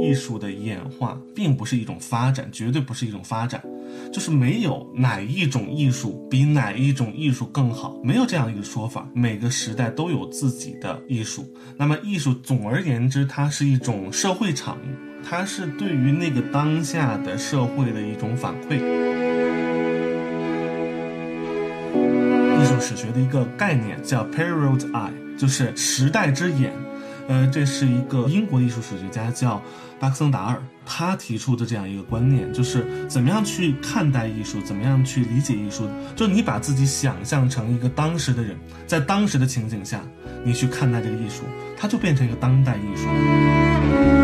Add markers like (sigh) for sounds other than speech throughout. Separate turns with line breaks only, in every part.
艺术的演化并不是一种发展，绝对不是一种发展，就是没有哪一种艺术比哪一种艺术更好，没有这样一个说法。每个时代都有自己的艺术。那么艺术总而言之，它是一种社会产物，它是对于那个当下的社会的一种反馈。艺术史学的一个概念叫 period eye，就是时代之眼。呃，这是一个英国艺术史学家叫巴克森达尔，他提出的这样一个观念，就是怎么样去看待艺术，怎么样去理解艺术。就你把自己想象成一个当时的人，在当时的情景下，你去看待这个艺术，它就变成一个当代艺术。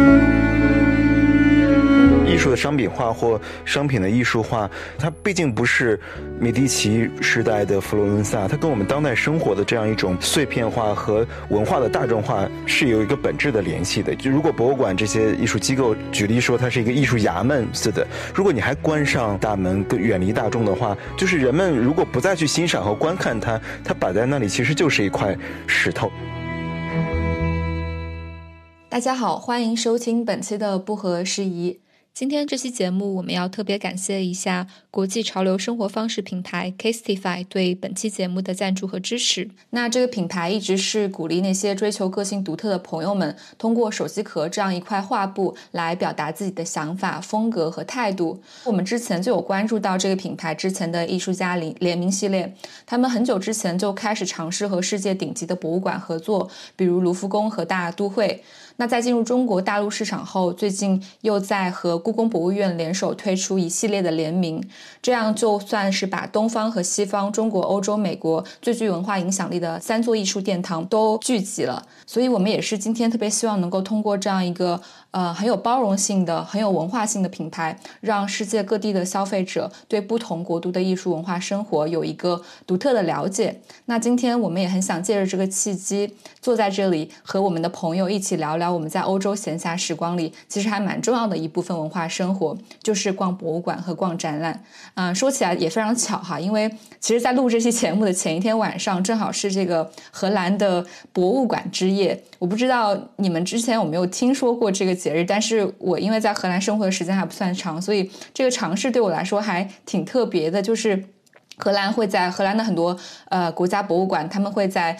的商品化或商品的艺术化，它毕竟不是米第奇时代的佛罗伦萨，它跟我们当代生活的这样一种碎片化和文化的大众化是有一个本质的联系的。就如果博物馆这些艺术机构举例说它是一个艺术衙门似的，如果你还关上大门，远离大众的话，就是人们如果不再去欣赏和观看它，它摆在那里其实就是一块石头。
大家好，欢迎收听本期的不合时宜。今天这期节目，我们要特别感谢一下国际潮流生活方式品牌 Casetify 对本期节目的赞助和支持。那这个品牌一直是鼓励那些追求个性独特的朋友们，通过手机壳这样一块画布来表达自己的想法、风格和态度。我们之前就有关注到这个品牌之前的艺术家联联名系列，他们很久之前就开始尝试和世界顶级的博物馆合作，比如卢浮宫和大都会。那在进入中国大陆市场后，最近又在和故宫博物院联手推出一系列的联名，这样就算是把东方和西方、中国、欧洲、美国最具文化影响力的三座艺术殿堂都聚集了。所以，我们也是今天特别希望能够通过这样一个。呃，很有包容性的、很有文化性的品牌，让世界各地的消费者对不同国度的艺术文化生活有一个独特的了解。那今天我们也很想借着这个契机，坐在这里和我们的朋友一起聊聊我们在欧洲闲暇时光里其实还蛮重要的一部分文化生活，就是逛博物馆和逛展览。啊，说起来也非常巧哈，因为其实，在录这期节目的前一天晚上，正好是这个荷兰的博物馆之夜。我不知道你们之前有没有听说过这个节日，但是我因为在荷兰生活的时间还不算长，所以这个尝试对我来说还挺特别的。就是荷兰会在荷兰的很多呃国家博物馆，他们会在。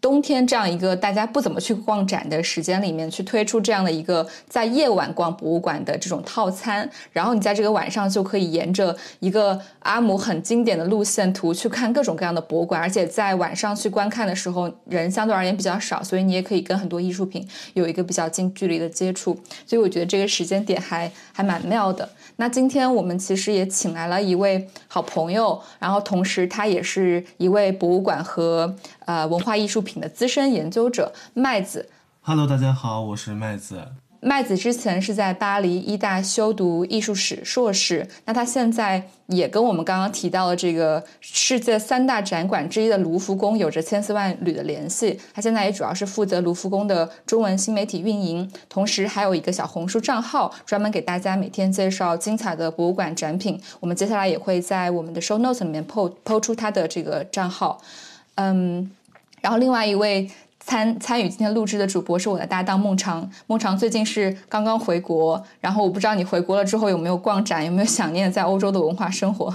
冬天这样一个大家不怎么去逛展的时间里面，去推出这样的一个在夜晚逛博物馆的这种套餐，然后你在这个晚上就可以沿着一个阿姆很经典的路线图去看各种各样的博物馆，而且在晚上去观看的时候，人相对而言比较少，所以你也可以跟很多艺术品有一个比较近距离的接触，所以我觉得这个时间点还还蛮妙的。那今天我们其实也请来了一位好朋友，然后同时他也是一位博物馆和呃文化艺术品的资深研究者，麦子。
Hello，大家好，我是麦子。
麦子之前是在巴黎医大修读艺术史硕士，那他现在也跟我们刚刚提到的这个世界三大展馆之一的卢浮宫有着千丝万缕的联系。他现在也主要是负责卢浮宫的中文新媒体运营，同时还有一个小红书账号，专门给大家每天介绍精彩的博物馆展品。我们接下来也会在我们的 show notes 里面 po 抛出他的这个账号。嗯，然后另外一位。参参与今天录制的主播是我的搭档孟长，孟长最近是刚刚回国，然后我不知道你回国了之后有没有逛展，有没有想念在欧洲的文化生活？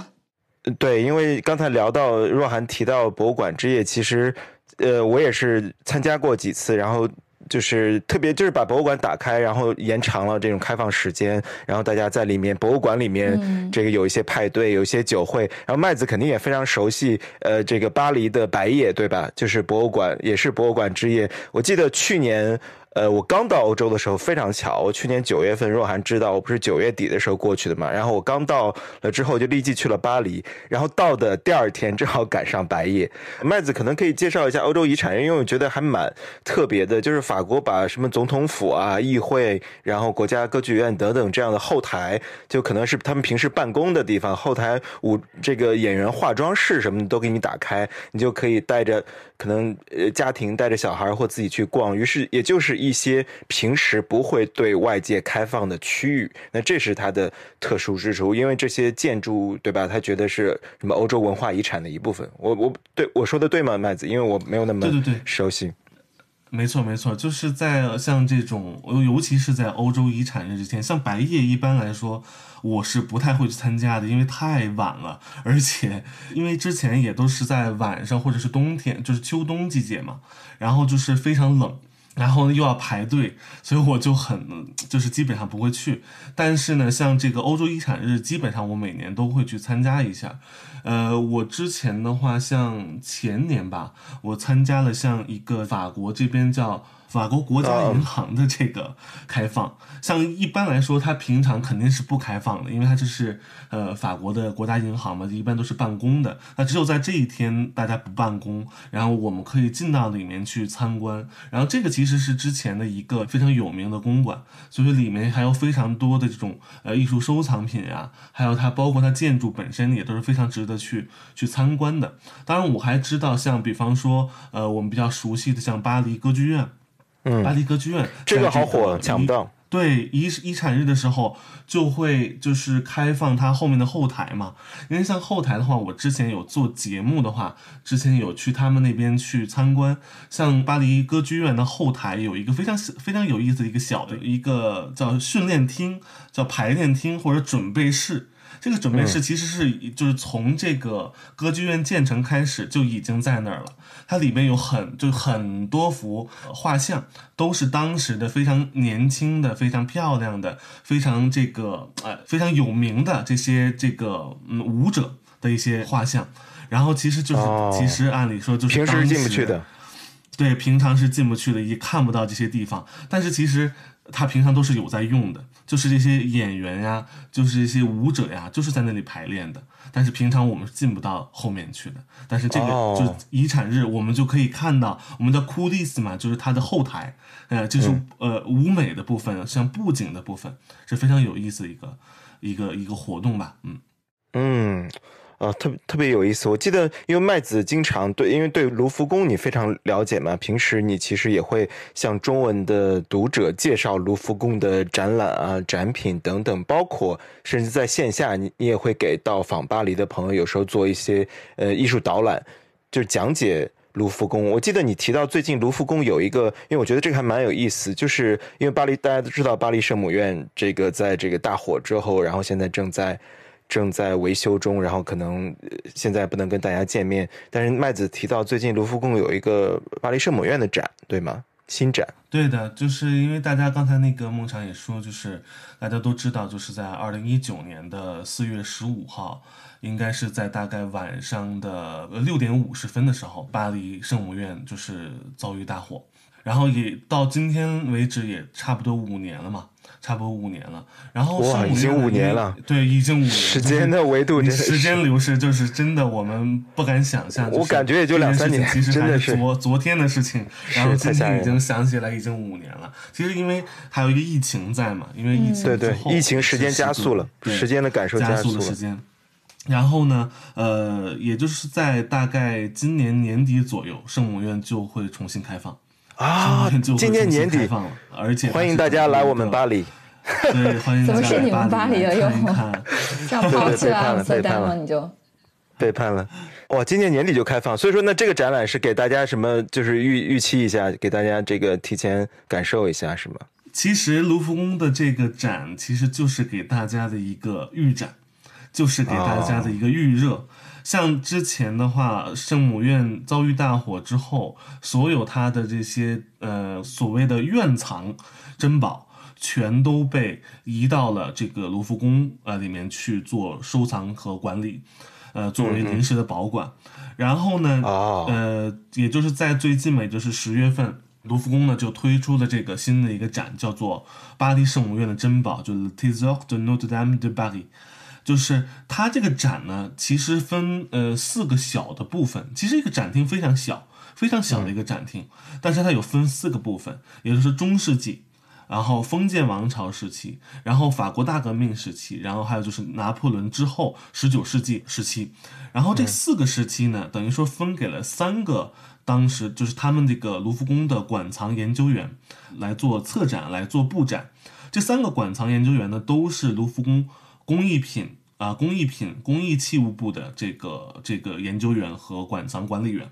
对，因为刚才聊到若涵提到博物馆之夜，其实，呃，我也是参加过几次，然后。就是特别，就是把博物馆打开，然后延长了这种开放时间，然后大家在里面博物馆里面，这个有一些派对，有一些酒会，然后麦子肯定也非常熟悉，呃，这个巴黎的白夜，对吧？就是博物馆，也是博物馆之夜。我记得去年。呃，我刚到欧洲的时候非常巧，我去年九月份若涵知道我不是九月底的时候过去的嘛，然后我刚到了之后就立即去了巴黎，然后到的第二天正好赶上白夜。麦子可能可以介绍一下欧洲遗产，因为我觉得还蛮特别的，就是法国把什么总统府啊、议会，然后国家歌剧院等等这样的后台，就可能是他们平时办公的地方，后台舞这个演员化妆室什么的都给你打开，你就可以带着可能呃家庭带着小孩或自己去逛，于是也就是。一些平时不会对外界开放的区域，那这是它的特殊之处，因为这些建筑，对吧？他觉得是什么欧洲文化遗产的一部分。我我对我说的对吗，麦子？因为我没有那么
对对对
熟悉。
没错，没错，就是在像这种，尤其是在欧洲遗产日之前，像白夜一般来说，我是不太会去参加的，因为太晚了，而且因为之前也都是在晚上或者是冬天，就是秋冬季节嘛，然后就是非常冷。然后又要排队，所以我就很就是基本上不会去。但是呢，像这个欧洲遗产日，基本上我每年都会去参加一下。呃，我之前的话，像前年吧，我参加了像一个法国这边叫。法国国家银行的这个开放，像一般来说，它平常肯定是不开放的，因为它这是呃法国的国家银行嘛，一般都是办公的。那只有在这一天大家不办公，然后我们可以进到里面去参观。然后这个其实是之前的一个非常有名的公馆，所以说里面还有非常多的这种呃艺术收藏品呀，还有它包括它建筑本身也都是非常值得去去参观的。当然，我还知道像比方说呃我们比较熟悉的像巴黎歌剧院。
嗯，
巴黎歌剧院 (laughs)
这
个
好火，抢不到。
对遗遗产日的时候，就会就是开放它后面的后台嘛。因为像后台的话，我之前有做节目的话，之前有去他们那边去参观。像巴黎歌剧院的后台有一个非常非常有意思的一个小的一个叫训练厅、叫排练厅或者准备室。这个准备室其实是就是从这个歌剧院建成开始就已经在那儿了。它里面有很就很多幅画像，都是当时的非常年轻的、非常漂亮的、非常这个呃非常有名的这些这个嗯舞者的一些画像。然后其实就是其实按理说就是
平时进不去的，
对，平常是进不去的，也看不到这些地方。但是其实。他平常都是有在用的，就是这些演员呀，就是这些舞者呀，就是在那里排练的。但是平常我们是进不到后面去的。但是这个就遗产日，我们就可以看到，我们的 coulisses 嘛，就是它的后台，呃，就是呃舞美的部分，像布景的部分，是非常有意思的一个一个一个活动吧，嗯
嗯。啊，特别特别有意思。我记得，因为麦子经常对，因为对卢浮宫你非常了解嘛，平时你其实也会向中文的读者介绍卢浮宫的展览啊、展品等等，包括甚至在线下，你你也会给到访巴黎的朋友，有时候做一些呃艺术导览，就是讲解卢浮宫。我记得你提到最近卢浮宫有一个，因为我觉得这个还蛮有意思，就是因为巴黎大家都知道巴黎圣母院这个在这个大火之后，然后现在正在。正在维修中，然后可能现在不能跟大家见面。但是麦子提到最近卢浮宫有一个巴黎圣母院的展，对吗？新展。
对的，就是因为大家刚才那个孟尝也说，就是大家都知道，就是在二零一九年的四月十五号，应该是在大概晚上的六点五十分的时候，巴黎圣母院就是遭遇大火，然后也到今天为止也差不多五年了嘛。差不多五年了，然后
哇，已经五年了，
对，已经五年。
时间的维度，
时间流逝就是真的，我们不敢想象。
我感觉也就两三年，
其实
还
是昨昨天的事情。然后今天已经想起来，已经五年了。其实因为还有一个疫情在嘛，因为疫情
对对，疫情时间加速了，时间的感受
加
速
了时间。然后呢，呃，也就是在大概今年年底左右，圣母院就会重新开放。
啊，今年年底
放了，而且
欢迎大家来我们巴黎。
对，欢迎
怎么是你们巴黎 (laughs) 了又？这样抛弃
了
背叛了，你就
背叛了。哇，今年年底就开放，所以说那这个展览是给大家什么？就是预预期一下，给大家这个提前感受一下，是吗？
其实卢浮宫的这个展，其实就是给大家的一个预展，就是给大家的一个预热。像之前的话，圣母院遭遇大火之后，所有它的这些呃所谓的院藏珍宝，全都被移到了这个卢浮宫呃里面去做收藏和管理，呃作为临时的保管。然后呢，呃，也就是在最近嘛，也就是十月份，卢浮宫呢就推出了这个新的一个展，叫做巴黎圣母院的珍宝，就是 Trésor de Notre-Dame de Paris。就是它这个展呢，其实分呃四个小的部分，其实一个展厅非常小，非常小的一个展厅，但是它有分四个部分，也就是中世纪，然后封建王朝时期，然后法国大革命时期，然后还有就是拿破仑之后十九世纪时期，然后这四个时期呢，等于说分给了三个当时就是他们这个卢浮宫的馆藏研究员来做策展来做布展，这三个馆藏研究员呢都是卢浮宫。工艺品啊，工艺品、工艺器物部的这个这个研究员和馆藏管理员，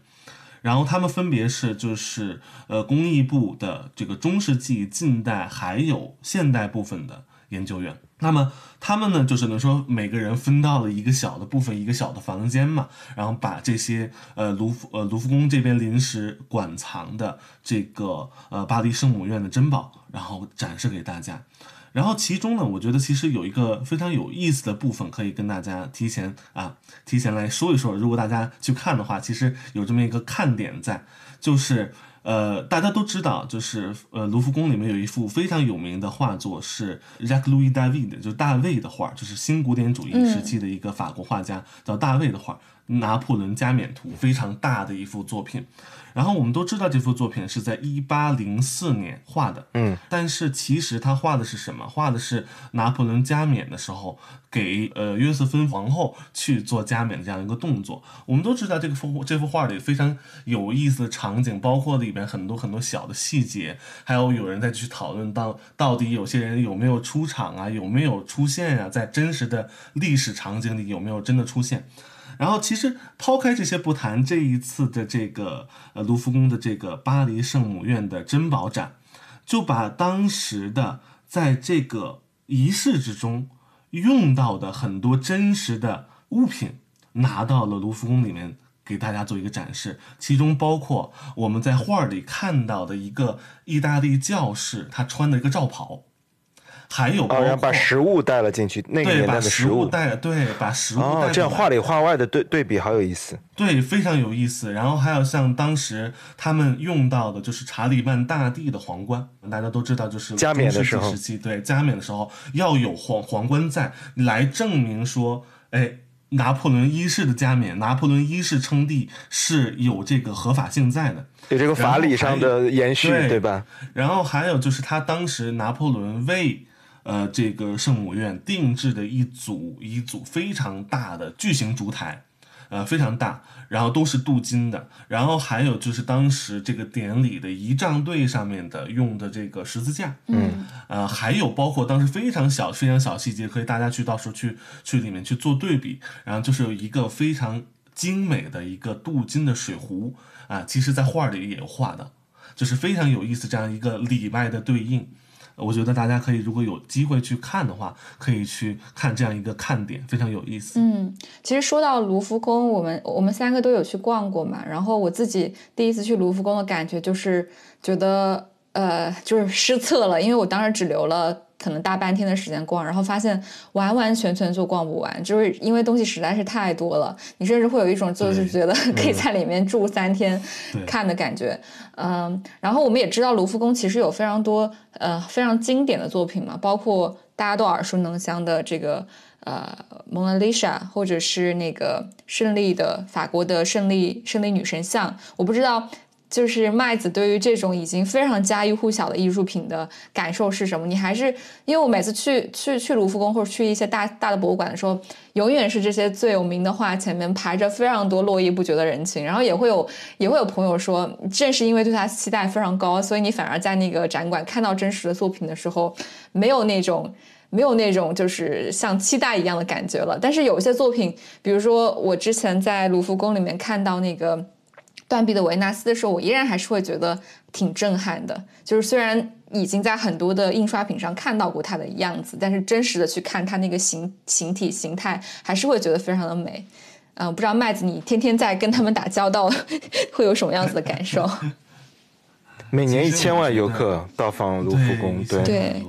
然后他们分别是就是呃工艺部的这个中世纪、近代还有现代部分的研究员。那么他们呢，就只能说每个人分到了一个小的部分，一个小的房间嘛，然后把这些呃卢浮呃卢浮宫这边临时馆藏的这个呃巴黎圣母院的珍宝，然后展示给大家。然后其中呢，我觉得其实有一个非常有意思的部分，可以跟大家提前啊提前来说一说。如果大家去看的话，其实有这么一个看点在，就是。呃，大家都知道，就是呃，卢浮宫里面有一幅非常有名的画作，是 Jacques Louis David，就是大卫的画，就是新古典主义时期的一个法国画家，叫大卫的画，《拿破仑加冕图》，非常大的一幅作品。然后我们都知道这幅作品是在一八零四年画的，
嗯，
但是其实他画的是什么？画的是拿破仑加冕的时候给呃约瑟芬皇后去做加冕的这样一个动作。我们都知道这个幅这幅画里非常有意思的场景，包括里边很多很多小的细节，还有有人在去讨论到到底有些人有没有出场啊，有没有出现啊，在真实的历史场景里有没有真的出现？然后，其实抛开这些不谈，这一次的这个呃卢浮宫的这个巴黎圣母院的珍宝展，就把当时的在这个仪式之中用到的很多真实的物品拿到了卢浮宫里面给大家做一个展示，其中包括我们在画里看到的一个意大利教士他穿的一个罩袍。还有包
哦，
括
然后把食物带了进去，那个
对
年代的
把食
物。
带对把食物带
哦，这样话里话外的对对比好有意思。
对，非常有意思。然后还有像当时他们用到的，就是查理曼大帝的皇冠，大家都知道，就是
加冕的时候
时期，对加冕的时候要有皇皇冠在，来证明说，哎，拿破仑一世的加冕，拿破仑一世称帝是有这个合法性在的。
有这个法理上的延续，
对
对吧？
然后还有就是他当时拿破仑为呃这个圣母院定制的一组一组非常大的巨型烛台，呃非常大，然后都是镀金的。然后还有就是当时这个典礼的仪仗队上面的用的这个十字架，
嗯
呃，还有包括当时非常小、非常小细节，可以大家去到时候去去里面去做对比。然后就是有一个非常精美的一个镀金的水壶啊，其实在画里也有画的，就是非常有意思这样一个里外的对应。我觉得大家可以如果有机会去看的话，可以去看这样一个看点，非常有意思。
嗯，其实说到卢浮宫，我们我们三个都有去逛过嘛。然后我自己第一次去卢浮宫的感觉就是觉得呃，就是失策了，因为我当时只留了可能大半天的时间逛，然后发现完完全全就逛不完，就是因为东西实在是太多了，你甚至会有一种就是觉得可以在里面住三天看的感觉。嗯，然后我们也知道卢浮宫其实有非常多呃非常经典的作品嘛，包括大家都耳熟能详的这个呃蒙娜丽莎，或者是那个胜利的法国的胜利胜利女神像。我不知道就是麦子对于这种已经非常家喻户晓的艺术品的感受是什么？你还是因为我每次去去去卢浮宫或者去一些大大的博物馆的时候，永远是这些最有名的画前面排着非常多络绎不绝的人群，然后也会有也会有朋友说，正是因为对它期待非常高，所以你反而在那个展馆看到真实的作品的时候，没有那种。没有那种就是像期待一样的感觉了，但是有一些作品，比如说我之前在卢浮宫里面看到那个断臂的维纳斯的时候，我依然还是会觉得挺震撼的。就是虽然已经在很多的印刷品上看到过它的样子，但是真实的去看它那个形形体形态，还是会觉得非常的美。嗯、不知道麦子你天天在跟他们打交道，(laughs) 会有什么样子的感受？(laughs)
每年一千万游客到访卢浮宫，对，
对。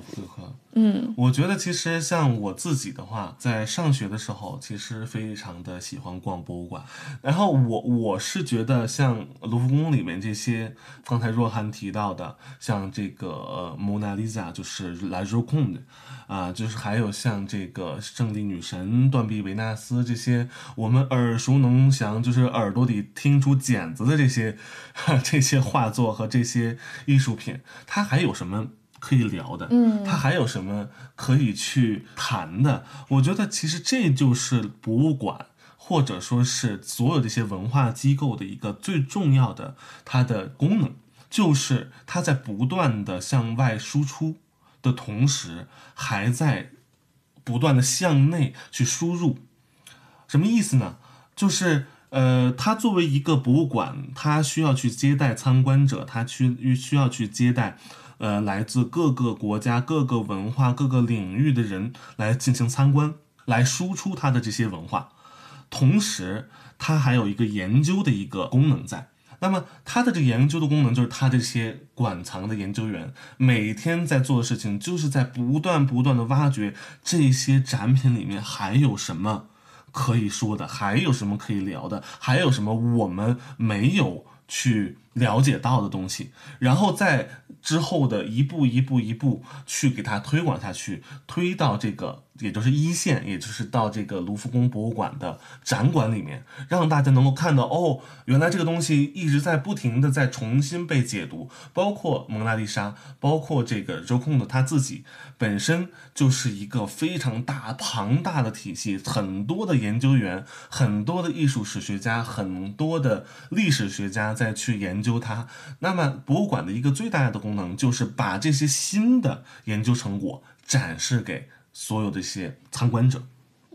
嗯
我觉得其实像我自己的话，在上学的时候，其实非常的喜欢逛博物馆。然后我我是觉得像卢浮宫里面这些，刚才若涵提到的，像这个蒙娜丽莎，就是来 j o c o n d 啊，就是还有像这个胜利女神、断臂维纳斯这些我们耳熟能详，就是耳朵里听出茧子的这些这些画作和这些艺术品，它还有什么？可以聊的，
嗯
它还有什么可以去谈的？我觉得其实这就是博物馆或者说是所有这些文化机构的一个最重要的它的功能，就是它在不断的向外输出的同时，还在不断的向内去输入。什么意思呢？就是呃，它作为一个博物馆，它需要去接待参观者，它去需要去接待，呃，来自各个国家、各个文化、各个领域的人来进行参观，来输出他的这些文化。同时，它还有一个研究的一个功能在。那么，它的这个研究的功能就是，它这些馆藏的研究员每天在做的事情，就是在不断不断的挖掘这些展品里面还有什么。可以说的还有什么可以聊的？还有什么我们没有去了解到的东西？然后在之后的一步一步一步去给它推广下去，推到这个。也就是一线，也就是到这个卢浮宫博物馆的展馆里面，让大家能够看到哦，原来这个东西一直在不停的在重新被解读，包括蒙娜丽莎，包括这个周控的他自己本身就是一个非常大庞大的体系，很多的研究员，很多的艺术史学家，很多的历史学家在去研究它。那么博物馆的一个最大的功能就是把这些新的研究成果展示给。所有的一些参观者，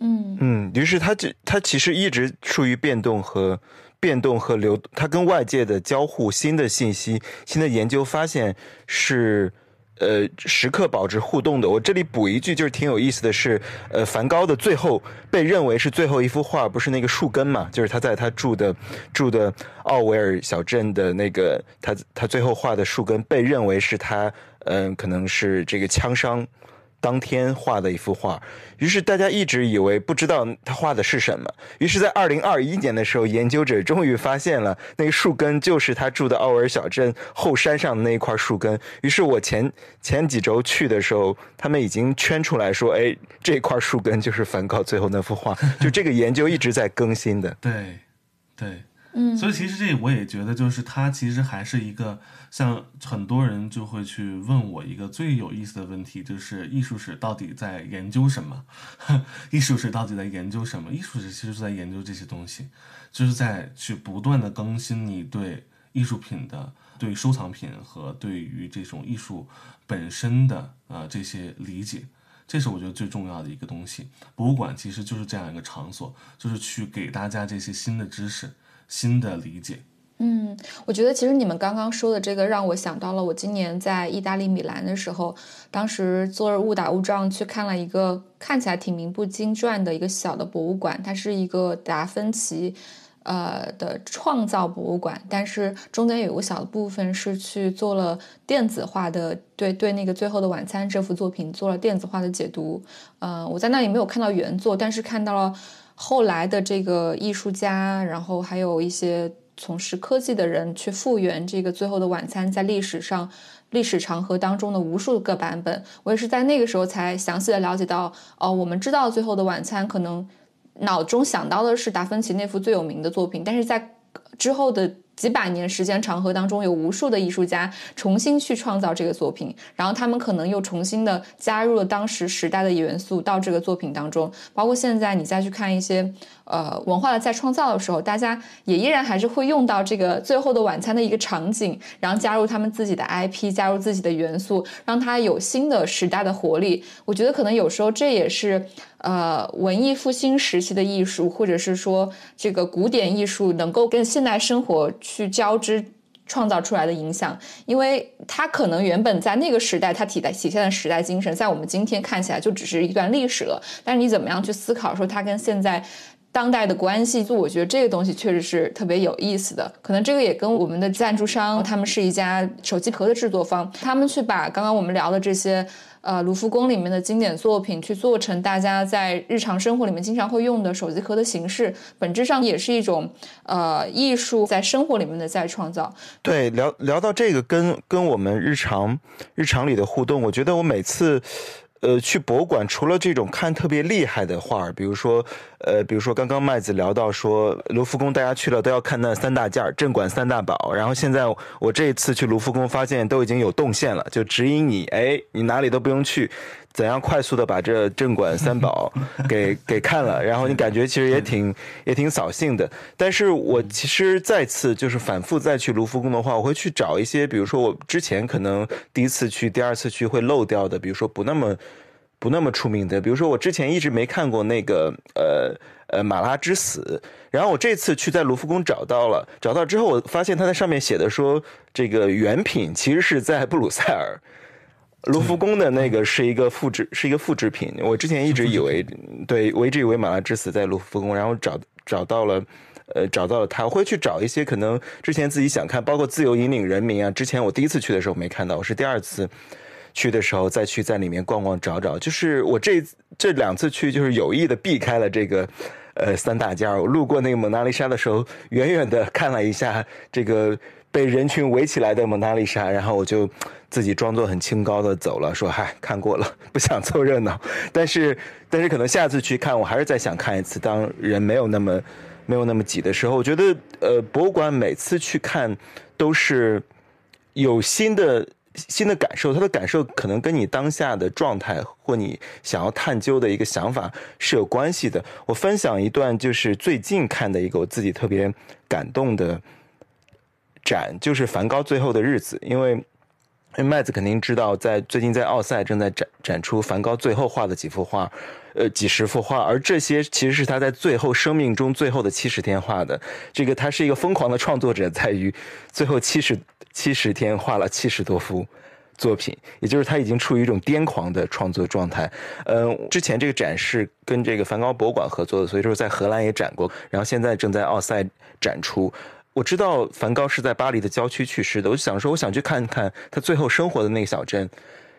嗯
嗯，于是它就它其实一直处于变动和变动和流，它跟外界的交互，新的信息、新的研究发现是呃时刻保持互动的。我这里补一句，就是挺有意思的是，呃，梵高的最后被认为是最后一幅画，不是那个树根嘛？就是他在他住的住的奥维尔小镇的那个他他最后画的树根，被认为是他嗯，可能是这个枪伤。当天画的一幅画，于是大家一直以为不知道他画的是什么。于是，在二零二一年的时候，研究者终于发现了那个树根就是他住的奥尔小镇后山上的那一块树根。于是我前前几周去的时候，他们已经圈出来说：“哎，这块树根就是梵高最后那幅画。(laughs) ”就这个研究一直在更新的。
对，对。
嗯，
所以其实这我也觉得，就是他其实还是一个像很多人就会去问我一个最有意思的问题，就是艺术史到底在研究什么？(laughs) 艺术史到底在研究什么？艺术史其实是在研究这些东西，就是在去不断的更新你对艺术品的、对收藏品和对于这种艺术本身的呃这些理解，这是我觉得最重要的一个东西。博物馆其实就是这样一个场所，就是去给大家这些新的知识。新的理解，
嗯，我觉得其实你们刚刚说的这个让我想到了我今年在意大利米兰的时候，当时坐着误打误撞去看了一个看起来挺名不经传的一个小的博物馆，它是一个达芬奇呃的创造博物馆，但是中间有个小的部分是去做了电子化的，对对，那个《最后的晚餐》这幅作品做了电子化的解读。嗯，我在那里没有看到原作，但是看到了。后来的这个艺术家，然后还有一些从事科技的人去复原这个《最后的晚餐》在历史上历史长河当中的无数个版本。我也是在那个时候才详细的了解到，哦，我们知道《最后的晚餐》可能脑中想到的是达芬奇那幅最有名的作品，但是在之后的。几百年时间长河当中，有无数的艺术家重新去创造这个作品，然后他们可能又重新的加入了当时时代的元素到这个作品当中。包括现在你再去看一些呃文化的再创造的时候，大家也依然还是会用到这个《最后的晚餐》的一个场景，然后加入他们自己的 IP，加入自己的元素，让它有新的时代的活力。我觉得可能有时候这也是。呃，文艺复兴时期的艺术，或者是说这个古典艺术，能够跟现代生活去交织创造出来的影响，因为它可能原本在那个时代，它体在体现的时代精神，在我们今天看起来就只是一段历史了。但是你怎么样去思考说它跟现在当代的关系？就我觉得这个东西确实是特别有意思的。可能这个也跟我们的赞助商，他们是一家手机壳的制作方，他们去把刚刚我们聊的这些。呃，卢浮宫里面的经典作品去做成大家在日常生活里面经常会用的手机壳的形式，本质上也是一种呃艺术在生活里面的再创造。
对，聊聊到这个跟跟我们日常日常里的互动，我觉得我每次。呃，去博物馆除了这种看特别厉害的画，比如说，呃，比如说刚刚麦子聊到说卢浮宫，大家去了都要看那三大件儿，镇馆三大宝。然后现在我这一次去卢浮宫，发现都已经有动线了，就指引你，哎，你哪里都不用去，怎样快速的把这镇馆三宝 (laughs) 给给看了。然后你感觉其实也挺也挺扫兴的。但是我其实再次就是反复再去卢浮宫的话，我会去找一些，比如说我之前可能第一次去、第二次去会漏掉的，比如说不那么。不那么出名的，比如说我之前一直没看过那个呃呃马拉之死，然后我这次去在卢浮宫找到了，找到之后我发现它在上面写的说这个原品其实是在布鲁塞尔。卢浮宫的那个是一个复制，是一个复制品。我之前一直以为，对，我一直以为马拉之死在卢浮宫，然后找找到了，呃，找到了它。我会去找一些可能之前自己想看，包括自由引领人民啊。之前我第一次去的时候没看到，我是第二次去的时候再去在里面逛逛找找。就是我这这两次去，就是有意的避开了这个呃三大件我路过那个蒙娜丽莎的时候，远远的看了一下这个。被人群围起来的蒙娜丽莎，然后我就自己装作很清高的走了，说：“嗨，看过了，不想凑热闹。”但是，但是可能下次去看，我还是再想看一次。当人没有那么没有那么挤的时候，我觉得，呃，博物馆每次去看都是有新的新的感受。他的感受可能跟你当下的状态或你想要探究的一个想法是有关系的。我分享一段，就是最近看的一个我自己特别感动的。展就是梵高最后的日子，因为因为麦子肯定知道，在最近在奥赛正在展展出梵高最后画的几幅画，呃几十幅画，而这些其实是他在最后生命中最后的七十天画的。这个他是一个疯狂的创作者，在于最后七十七十天画了七十多幅作品，也就是他已经处于一种癫狂的创作状态。嗯，之前这个展是跟这个梵高博物馆合作的，所以说在荷兰也展过，然后现在正在奥赛展出。我知道梵高是在巴黎的郊区去世的，我就想说，我想去看看他最后生活的那个小镇，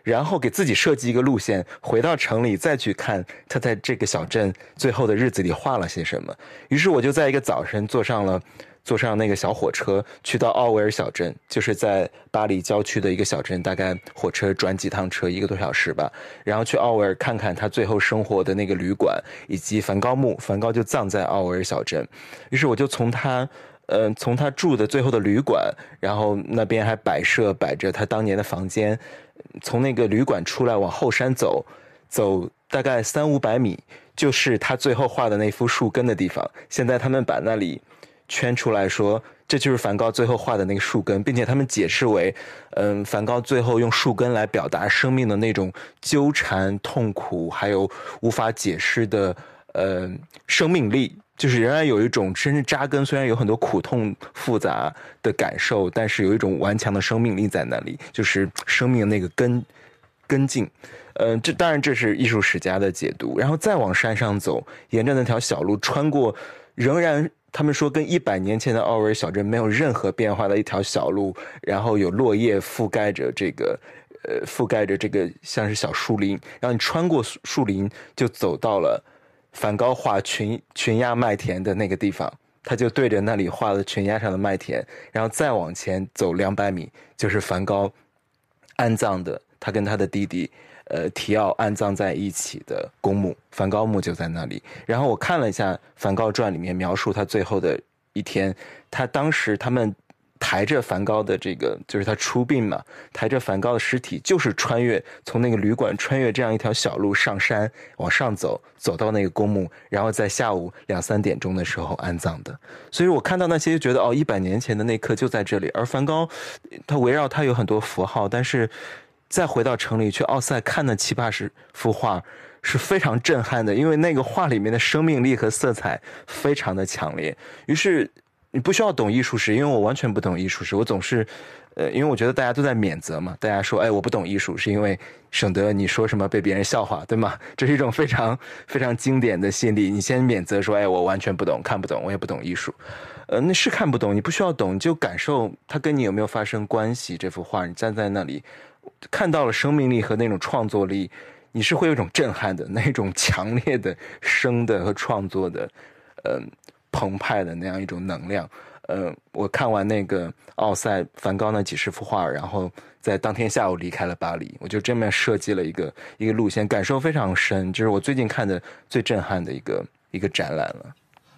然后给自己设计一个路线，回到城里再去看他在这个小镇最后的日子里画了些什么。于是我就在一个早晨坐上了坐上那个小火车，去到奥维尔小镇，就是在巴黎郊区的一个小镇，大概火车转几趟车，一个多小时吧。然后去奥维尔看看他最后生活的那个旅馆以及梵高墓，梵高就葬在奥维尔小镇。于是我就从他。嗯，从他住的最后的旅馆，然后那边还摆设摆着他当年的房间。从那个旅馆出来，往后山走，走大概三五百米，就是他最后画的那幅树根的地方。现在他们把那里圈出来说，这就是梵高最后画的那个树根，并且他们解释为，嗯，梵高最后用树根来表达生命的那种纠缠、痛苦，还有无法解释的呃生命力。就是仍然有一种深深扎根，虽然有很多苦痛复杂的感受，但是有一种顽强的生命力在那里，就是生命那个根根茎。呃，这当然这是艺术史家的解读。然后再往山上走，沿着那条小路穿过，仍然他们说跟一百年前的奥维尔小镇没有任何变化的一条小路，然后有落叶覆盖着这个，呃，覆盖着这个像是小树林，然后你穿过树林就走到了。梵高画群群鸭麦田的那个地方，他就对着那里画了群鸭上的麦田，然后再往前走两百米，就是梵高安葬的，他跟他的弟弟，呃，提奥安葬在一起的公墓，梵高墓就在那里。然后我看了一下《梵高传》里面描述他最后的一天，他当时他们。抬着梵高的这个，就是他出殡嘛，抬着梵高的尸体，就是穿越从那个旅馆穿越这样一条小路上山往上走，走到那个公墓，然后在下午两三点钟的时候安葬的。所以我看到那些，觉得哦，一百年前的那刻就在这里。而梵高，他围绕他有很多符号，但是再回到城里去奥赛看那七八十幅画是非常震撼的，因为那个画里面的生命力和色彩非常的强烈。于是。你不需要懂艺术史，因为我完全不懂艺术史。我总是，呃，因为我觉得大家都在免责嘛。大家说，哎，我不懂艺术，是因为省得你说什么被别人笑话，对吗？(laughs) 这是一种非常非常经典的心理。你先免责说，哎，我完全不懂，看不懂，我也不懂艺术。呃，那是看不懂，你不需要懂，你就感受它跟你有没有发生关系。这幅画，你站在那里，看到了生命力和那种创作力，你是会有一种震撼的那种强烈的生的和创作的，嗯。澎湃的那样一种能量，呃，我看完那个奥赛梵高那几十幅画，然后在当天下午离开了巴黎，我就这么设计了一个一个路线，感受非常深，就是我最近看的最震撼的一个一个展览了。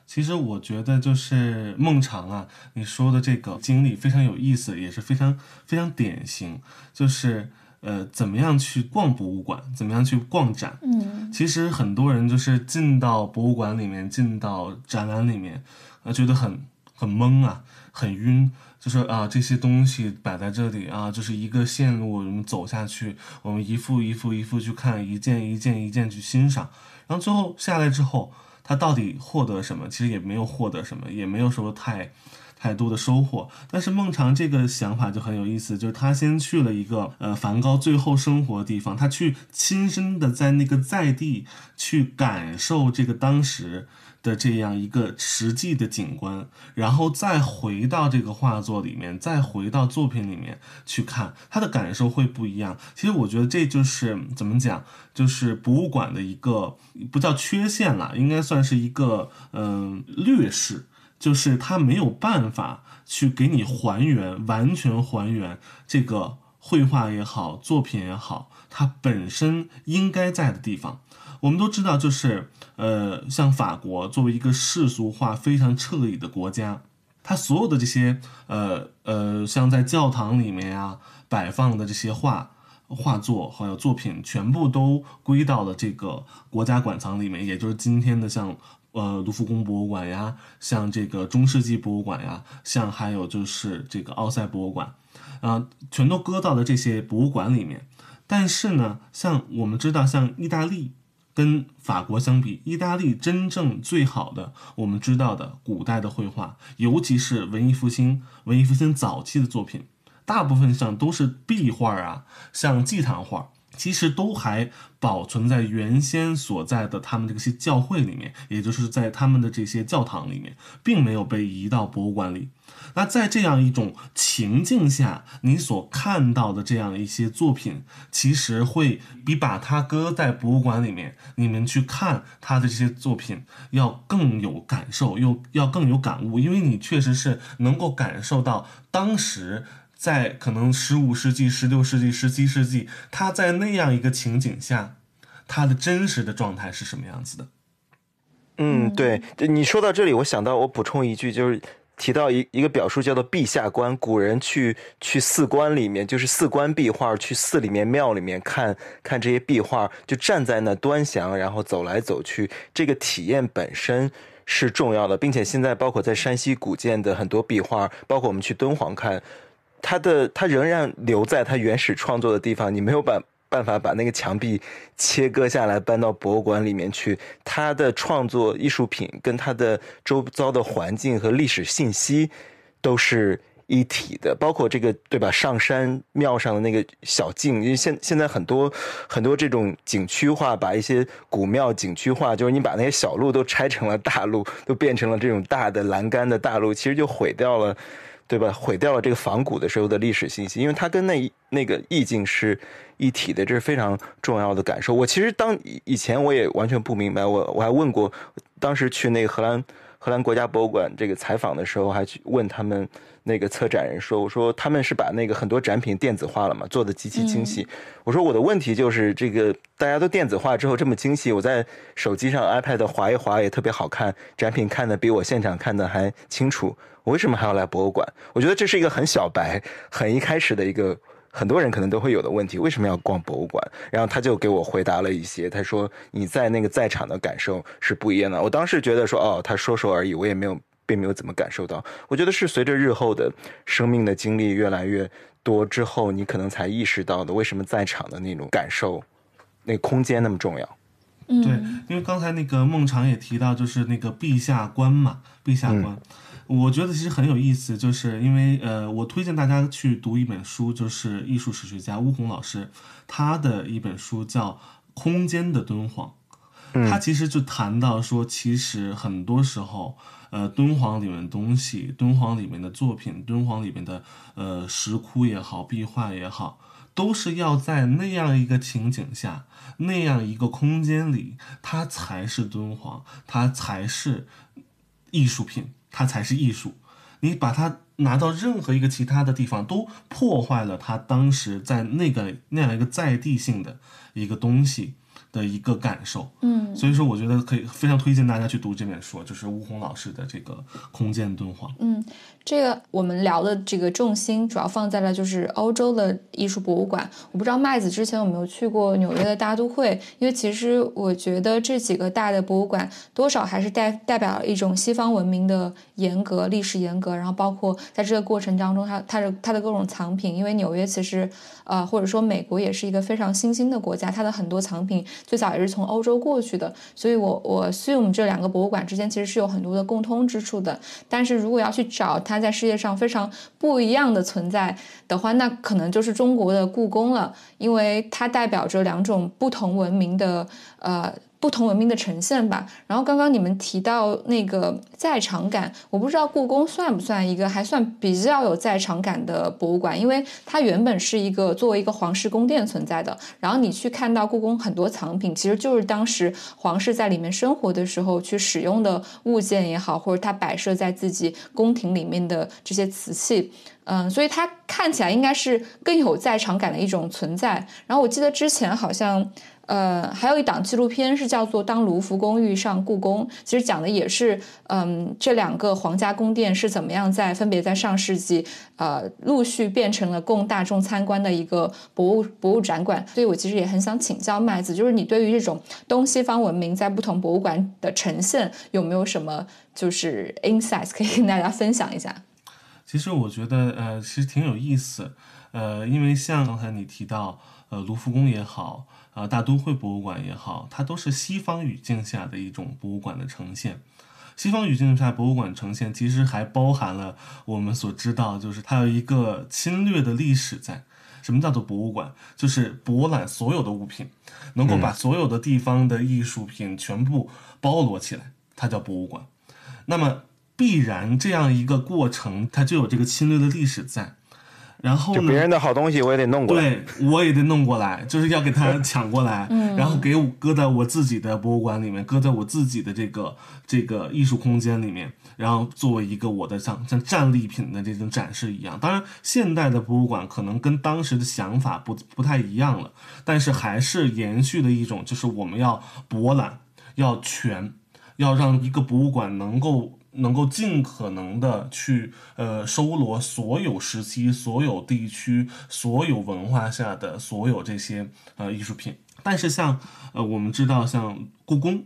其实我觉得就是孟尝啊，你说的这个经历非常有意思，也是非常非常典型，就是。呃，怎么样去逛博物馆？怎么样去逛展？
嗯，
其实很多人就是进到博物馆里面，进到展览里面，呃，觉得很很懵啊，很晕。就是啊，这些东西摆在这里啊，就是一个线路，我们走下去，我们一幅一幅一幅去看，一件一件一件去欣赏，然后最后下来之后，他到底获得什么？其实也没有获得什么，也没有什么太太多的收获。但是孟尝这个想法就很有意思，就是他先去了一个呃梵高最后生活的地方，他去亲身的在那个在地去感受这个当时。的这样一个实际的景观，然后再回到这个画作里面，再回到作品里面去看，他的感受会不一样。其实我觉得这就是怎么讲，就是博物馆的一个不叫缺陷了，应该算是一个嗯劣势，就是它没有办法去给你还原，完全还原这个绘画也好，作品也好，它本身应该在的地方。我们都知道，就是呃，像法国作为一个世俗化非常彻底的国家，它所有的这些呃呃，像在教堂里面啊摆放的这些画画作还有作品，全部都归到了这个国家馆藏里面，也就是今天的像呃卢浮宫博物馆呀，像这个中世纪博物馆呀，像还有就是这个奥赛博物馆，啊，全都搁到了这些博物馆里面。但是呢，像我们知道，像意大利。跟法国相比，意大利真正最好的，我们知道的古代的绘画，尤其是文艺复兴、文艺复兴早期的作品，大部分像都是壁画啊，像祭坛画。其实都还保存在原先所在的他们这些教会里面，也就是在他们的这些教堂里面，并没有被移到博物馆里。那在这样一种情境下，你所看到的这样一些作品，其实会比把它搁在博物馆里面，你们去看他的这些作品要更有感受，又要更有感悟，因为你确实是能够感受到当时。在可能十五世纪、十六世纪、十七世纪，他在那样一个情景下，他的真实的状态是什么样子的？
嗯，对，你说到这里，我想到我补充一句，就是提到一一个表述叫做“陛下观”。古人去去寺观里面，就是寺观壁画，去寺里面、庙里面看看这些壁画，就站在那端详，然后走来走去，这个体验本身是重要的，并且现在包括在山西古建的很多壁画，包括我们去敦煌看。他的他仍然留在他原始创作的地方，你没有办办法把那个墙壁切割下来搬到博物馆里面去。他的创作艺术品跟他的周遭的环境和历史信息都是一体的，包括这个对吧？上山庙上的那个小径，因为现现在很多很多这种景区化，把一些古庙景区化，就是你把那些小路都拆成了大路，都变成了这种大的栏杆的大路，其实就毁掉了。对吧？毁掉了这个仿古的时候的历史信息，因为它跟那那个意境是一体的，这是非常重要的感受。我其实当以前我也完全不明白，我我还问过，当时去那个荷兰荷兰国家博物馆这个采访的时候，还去问他们。那个策展人说：“我说他们是把那个很多展品电子化了嘛，做的极其精细。我说我的问题就是这个大家都电子化之后这么精细，我在手机上 iPad 划一划也特别好看，展品看的比我现场看的还清楚。我为什么还要来博物馆？我觉得这是一个很小白、很一开始的一个很多人可能都会有的问题。为什么要逛博物馆？然后他就给我回答了一些，他说你在那个在场的感受是不一样的。我当时觉得说哦，他说说而已，我也没有。”并没有怎么感受到，我觉得是随着日后的生命的经历越来越多之后，你可能才意识到的，为什么在场的那种感受，那空间那么重要。
嗯，
对，因为刚才那个孟尝也提到，就是那个陛下观嘛，陛下观，我觉得其实很有意思，就是因为呃，我推荐大家去读一本书，就是艺术史学家乌宏老师他的一本书叫《空间的敦煌》，他其实就谈到说，其实很多时候。呃，敦煌里面的东西，敦煌里面的作品，敦煌里面的呃石窟也好，壁画也好，都是要在那样一个情景下，那样一个空间里，它才是敦煌，它才是艺术品，它才是艺术。你把它拿到任何一个其他的地方，都破坏了它当时在那个那样一个在地性的一个东西。的一个感受。
嗯，
所以说我觉得可以非常推荐大家去读这本书，就是吴红老师的这个《空间敦煌》。
嗯，这个我们聊的这个重心主要放在了就是欧洲的艺术博物馆。我不知道麦子之前有没有去过纽约的大都会，因为其实我觉得这几个大的博物馆多少还是代代表了一种西方文明的严格、历史严格，然后包括在这个过程当中，它它的它的各种藏品，因为纽约其实呃或者说美国也是一个非常新兴的国家，它的很多藏品最早也是从欧洲过去的，所以我我 assume 这两个博物馆之间其实是有很多的共通之处的。但是如果要去找它在世界上非常不一样的存在的话，那可能就是中国的故宫了，因为它代表着两种不同文明的呃。不同文明的呈现吧。然后刚刚你们提到那个在场感，我不知道故宫算不算一个还算比较有在场感的博物馆，因为它原本是一个作为一个皇室宫殿存在的。然后你去看到故宫很多藏品，其实就是当时皇室在里面生活的时候去使用的物件也好，或者它摆设在自己宫廷里面的这些瓷器。嗯，所以它看起来应该是更有在场感的一种存在。然后我记得之前好像。呃，还有一档纪录片是叫做《当卢浮宫遇上故宫》，其实讲的也是，嗯，这两个皇家宫殿是怎么样在分别在上世纪，呃，陆续变成了供大众参观的一个博物博物展馆。所以我其实也很想请教麦子，就是你对于这种东西方文明在不同博物馆的呈现，有没有什么就是 insights 可以跟大家分享一下？
其实我觉得，呃，其实挺有意思，呃，因为像刚才你提到，呃，卢浮宫也好。啊，大都会博物馆也好，它都是西方语境下的一种博物馆的呈现。西方语境下博物馆呈现，其实还包含了我们所知道，就是它有一个侵略的历史在。什么叫做博物馆？就是博览所有的物品，能够把所有的地方的艺术品全部包罗起来，它叫博物馆。那么必然这样一个过程，它就有这个侵略的历史在。然后呢？
别人的好东西我也得弄过来，
对我也得弄过来，就是要给他 (laughs) 抢过来，然后给我搁在我自己的博物馆里面，搁在我自己的这个这个艺术空间里面，然后作为一个我的像像战利品的这种展示一样。当然，现代的博物馆可能跟当时的想法不不太一样了，但是还是延续的一种，就是我们要博览，要全，要让一个博物馆能够。能够尽可能的去呃收罗所有时期、所有地区、所有文化下的所有这些呃艺术品，但是像呃我们知道像故宫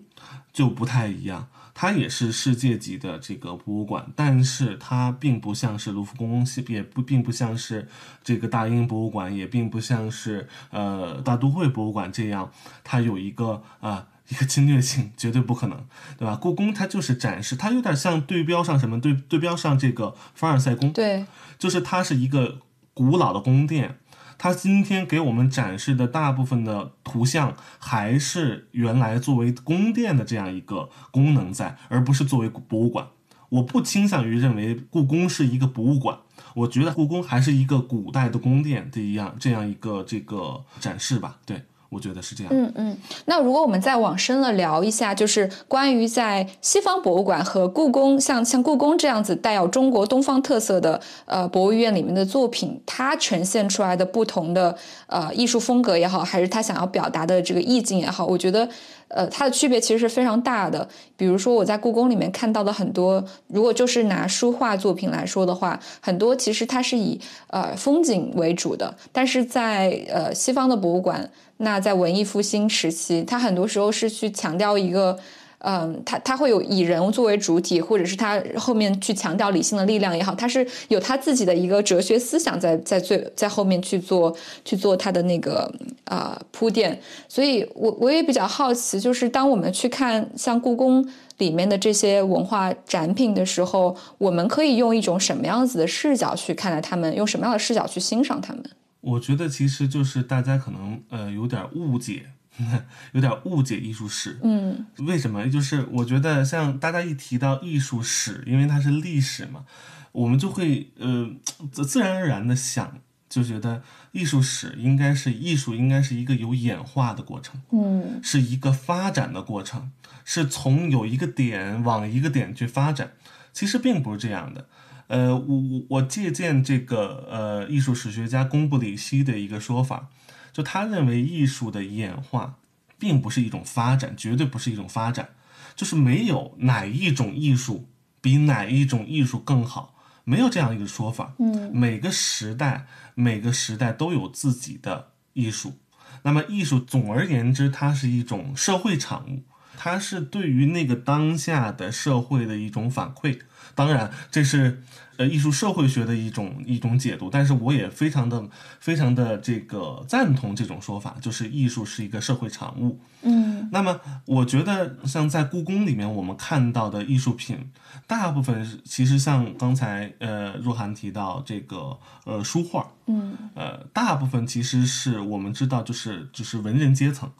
就不太一样，它也是世界级的这个博物馆，但是它并不像是卢浮宫，也不并不像是这个大英博物馆，也并不像是呃大都会博物馆这样，它有一个啊。一个侵略性绝对不可能，对吧？故宫它就是展示，它有点像对标上什么？对对标上这个凡尔赛宫，
对，
就是它是一个古老的宫殿，它今天给我们展示的大部分的图像还是原来作为宫殿的这样一个功能在，而不是作为博物馆。我不倾向于认为故宫是一个博物馆，我觉得故宫还是一个古代的宫殿的一样这样一个这个展示吧，对。我觉得是这样。
嗯嗯，那如果我们再往深了聊一下，就是关于在西方博物馆和故宫，像像故宫这样子带有中国东方特色的呃博物院里面的作品，它呈现出来的不同的呃艺术风格也好，还是它想要表达的这个意境也好，我觉得。呃，它的区别其实是非常大的。比如说，我在故宫里面看到的很多，如果就是拿书画作品来说的话，很多其实它是以呃风景为主的。但是在呃西方的博物馆，那在文艺复兴时期，它很多时候是去强调一个。嗯，他他会有以人作为主体，或者是他后面去强调理性的力量也好，他是有他自己的一个哲学思想在在最在后面去做去做他的那个啊铺垫。所以，我我也比较好奇，就是当我们去看像故宫里面的这些文化展品的时候，我们可以用一种什么样子的视角去看待他们，用什么样的视角去欣赏他们？
我觉得其实就是大家可能呃有点误解。(laughs) 有点误解艺术史，
嗯，
为什么？就是我觉得像大家一提到艺术史，因为它是历史嘛，我们就会呃自然而然的想，就觉得艺术史应该是艺术，应该是一个有演化的过程，
嗯，
是一个发展的过程，是从有一个点往一个点去发展。其实并不是这样的，呃，我我我借鉴这个呃艺术史学家贡布里希的一个说法。就他认为艺术的演化，并不是一种发展，绝对不是一种发展，就是没有哪一种艺术比哪一种艺术更好，没有这样一个说法。
嗯，
每个时代，每个时代都有自己的艺术。那么，艺术总而言之，它是一种社会产物，它是对于那个当下的社会的一种反馈。当然，这是呃艺术社会学的一种一种解读，但是我也非常的非常的这个赞同这种说法，就是艺术是一个社会产物。
嗯，
那么我觉得像在故宫里面我们看到的艺术品，大部分是其实像刚才呃若涵提到这个呃书画，
嗯，
呃大部分其实是我们知道就是就是文人阶层，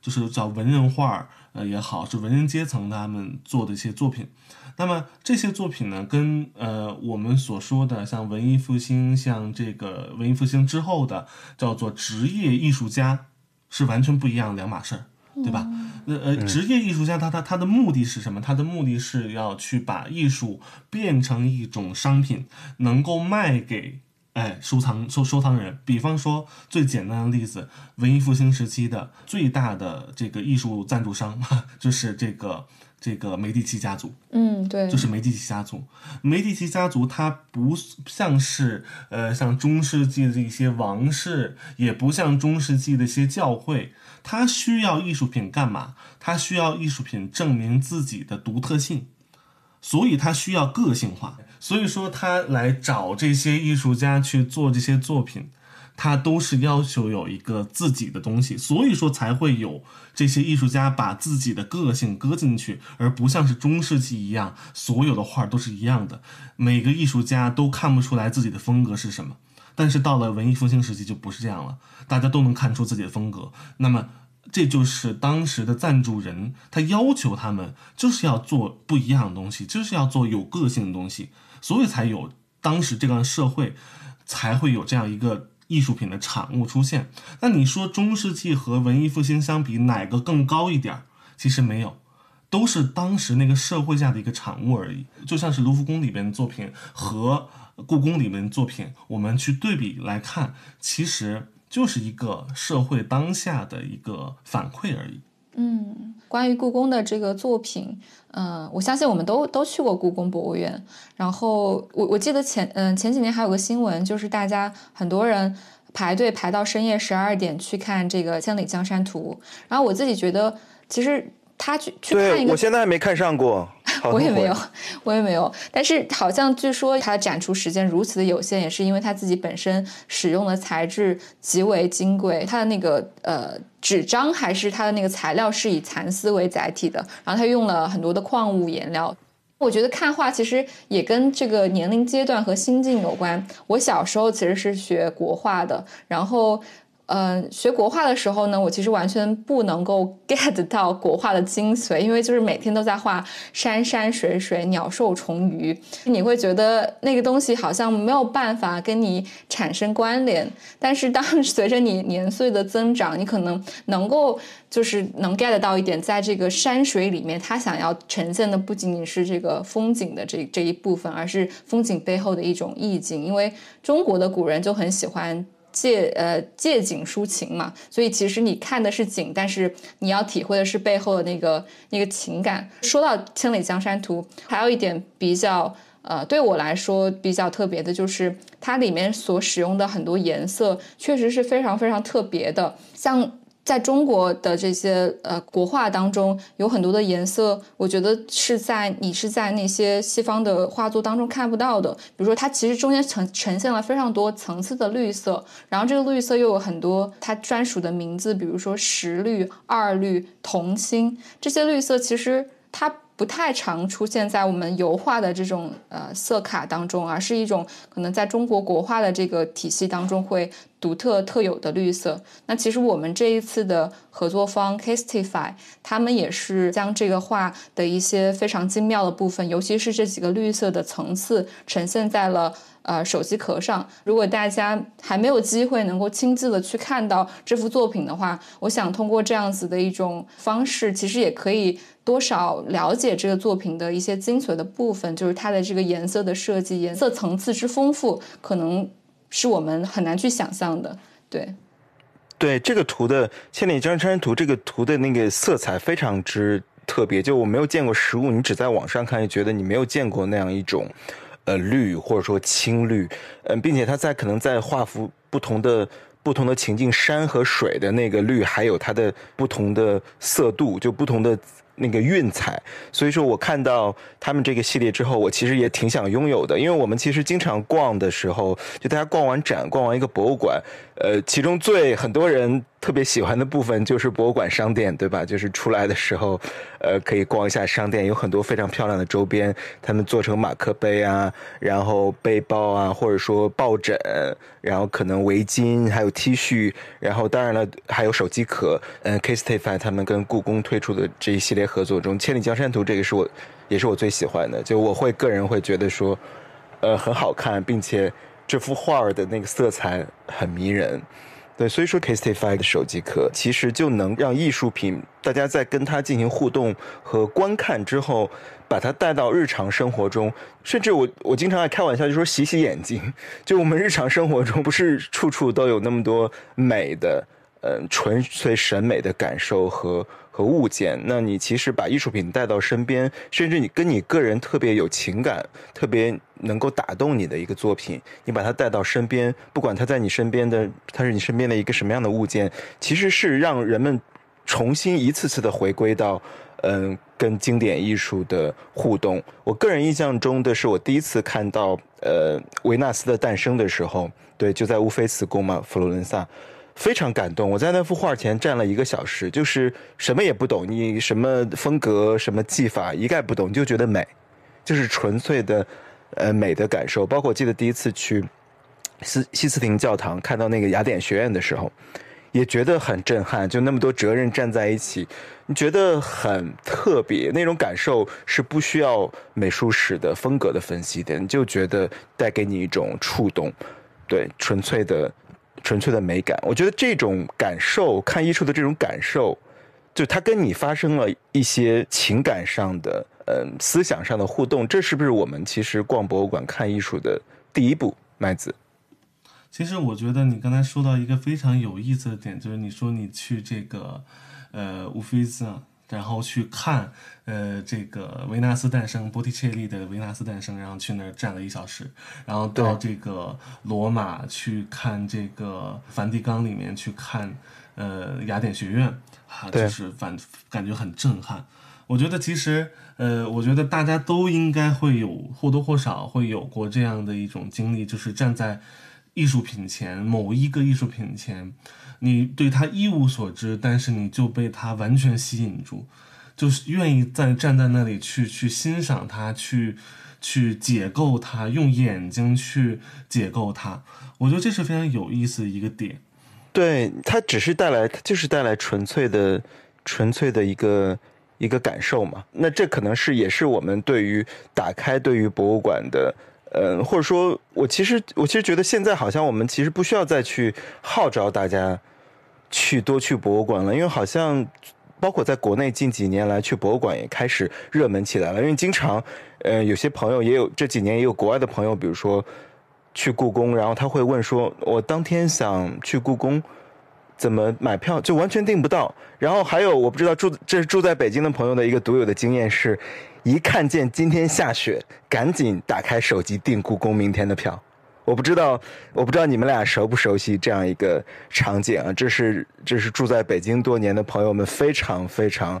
就是叫文人画呃也好，是文人阶层他们做的一些作品。那么这些作品呢，跟呃我们所说的像文艺复兴，像这个文艺复兴之后的叫做职业艺术家，是完全不一样两码事儿，对吧？呃呃，职业艺术家他他他的目的是什么？他的目的是要去把艺术变成一种商品，能够卖给哎收藏收收藏人。比方说最简单的例子，文艺复兴时期的最大的这个艺术赞助商 (laughs) 就是这个。这个梅第奇家族，
嗯，对，
就是梅第奇家族。梅第奇家族它不像是呃像中世纪的一些王室，也不像中世纪的一些教会，它需要艺术品干嘛？它需要艺术品证明自己的独特性，所以它需要个性化。所以说，他来找这些艺术家去做这些作品。他都是要求有一个自己的东西，所以说才会有这些艺术家把自己的个性搁进去，而不像是中世纪一样，所有的画都是一样的，每个艺术家都看不出来自己的风格是什么。但是到了文艺复兴时期就不是这样了，大家都能看出自己的风格。那么这就是当时的赞助人，他要求他们就是要做不一样的东西，就是要做有个性的东西，所以才有当时这个社会才会有这样一个。艺术品的产物出现，那你说中世纪和文艺复兴相比，哪个更高一点儿？其实没有，都是当时那个社会下的一个产物而已。就像是卢浮宫里边的作品和故宫里面的作品，我们去对比来看，其实就是一个社会当下的一个反馈而已。
嗯，关于故宫的这个作品，嗯，我相信我们都都去过故宫博物院。然后我我记得前嗯前几年还有个新闻，就是大家很多人排队排到深夜十二点去看这个《千里江山图》。然后我自己觉得，其实他去去看一个，
我现在还没看上过。
我也没有，我也没有。但是好像据说它展出时间如此的有限，也是因为它自己本身使用的材质极为金贵，它的那个呃纸张还是它的那个材料是以蚕丝为载体的，然后它用了很多的矿物颜料。我觉得看画其实也跟这个年龄阶段和心境有关。我小时候其实是学国画的，然后。嗯，学国画的时候呢，我其实完全不能够 (laughs) get 到国画的精髓，因为就是每天都在画山山水水、鸟兽虫鱼，你会觉得那个东西好像没有办法跟你产生关联。但是当随着你年岁的增长，你可能能够就是能 get 到一点，在这个山水里面，它想要呈现的不仅仅是这个风景的这这一部分，而是风景背后的一种意境。因为中国的古人就很喜欢。借呃借景抒情嘛，所以其实你看的是景，但是你要体会的是背后的那个那个情感。说到《千里江山图》，还有一点比较呃对我来说比较特别的，就是它里面所使用的很多颜色确实是非常非常特别的，像。在中国的这些呃国画当中，有很多的颜色，我觉得是在你是在那些西方的画作当中看不到的。比如说，它其实中间呈呈现了非常多层次的绿色，然后这个绿色又有很多它专属的名字，比如说石绿、二绿、铜青，这些绿色其实它。不太常出现在我们油画的这种呃色卡当中，而是一种可能在中国国画的这个体系当中会独特特有的绿色。那其实我们这一次的合作方 Castify，他们也是将这个画的一些非常精妙的部分，尤其是这几个绿色的层次，呈现在了。呃，手机壳上，如果大家还没有机会能够亲自的去看到这幅作品的话，我想通过这样子的一种方式，其实也可以多少了解这个作品的一些精髓的部分，就是它的这个颜色的设计，颜色层次之丰富，可能是我们很难去想象的。对，
对这个图的《千里江山图》，这个图的那个色彩非常之特别，就我没有见过实物，你只在网上看，就觉得你没有见过那样一种，呃，绿或者说青绿，嗯，并且它在可能在画幅不同的不同的情境，山和水的那个绿，还有它的不同的色度，就不同的。那个韵彩，所以说我看到他们这个系列之后，我其实也挺想拥有的，因为我们其实经常逛的时候，就大家逛完展，逛完一个博物馆，呃，其中最很多人。特别喜欢的部分就是博物馆商店，对吧？就是出来的时候，呃，可以逛一下商店，有很多非常漂亮的周边，他们做成马克杯啊，然后背包啊，或者说抱枕，然后可能围巾，还有 T 恤，然后当然了，还有手机壳。嗯，Casetify 他们跟故宫推出的这一系列合作中，《千里江山图》这个是我也是我最喜欢的，就我会个人会觉得说，呃，很好看，并且这幅画儿的那个色彩很迷人。对，所以说 Castify 的手机壳其实就能让艺术品，大家在跟它进行互动和观看之后，把它带到日常生活中。甚至我我经常爱开玩笑，就说洗洗眼睛。(laughs) 就我们日常生活中，不是处处都有那么多美的，嗯，纯粹审美的感受和。和物件，那你其实把艺术品带到身边，甚至你跟你个人特别有情感、特别能够打动你的一个作品，你把它带到身边，不管它在你身边的，它是你身边的一个什么样的物件，其实是让人们重新一次次的回归到，嗯，跟经典艺术的互动。我个人印象中的是，我第一次看到呃维纳斯的诞生的时候，对，就在乌菲茨宫嘛，佛罗伦萨。非常感动，我在那幅画前站了一个小时，就是什么也不懂，你什么风格、什么技法一概不懂，就觉得美，就是纯粹的，呃，美的感受。包括我记得第一次去西西斯廷教堂看到那个雅典学院的时候，也觉得很震撼，就那么多哲人站在一起，你觉得很特别，那种感受是不需要美术史的风格的分析的，你就觉得带给你一种触动，对，纯粹的。纯粹的美感，我觉得这种感受，看艺术的这种感受，就它跟你发生了一些情感上的、嗯，思想上的互动，这是不是我们其实逛博物馆看艺术的第一步？麦子，
其实我觉得你刚才说到一个非常有意思的点，就是你说你去这个，呃，乌菲兹。然后去看，呃，这个维纳斯诞生，波提切利的维纳斯诞生，然后去那儿站了一小时，然后到这个罗马去看这个梵蒂冈里面去看，呃，雅典学院，啊，就是反感觉很震撼。我觉得其实，呃，我觉得大家都应该会有或多或少会有过这样的一种经历，就是站在艺术品前，某一个艺术品前。你对他一无所知，但是你就被他完全吸引住，就是愿意在站在那里去去欣赏他，去去解构他，用眼睛去解构他。我觉得这是非常有意思的一个点。
对他只是带来，就是带来纯粹的、纯粹的一个一个感受嘛。那这可能是也是我们对于打开对于博物馆的。嗯，或者说，我其实我其实觉得现在好像我们其实不需要再去号召大家去多去博物馆了，因为好像包括在国内近几年来去博物馆也开始热门起来了。因为经常，呃，有些朋友也有这几年也有国外的朋友，比如说去故宫，然后他会问说：“我当天想去故宫，怎么买票？就完全订不到。”然后还有我不知道住这是住在北京的朋友的一个独有的经验是。一看见今天下雪，赶紧打开手机订故宫明天的票。我不知道，我不知道你们俩熟不熟悉这样一个场景啊？这是这是住在北京多年的朋友们非常非常，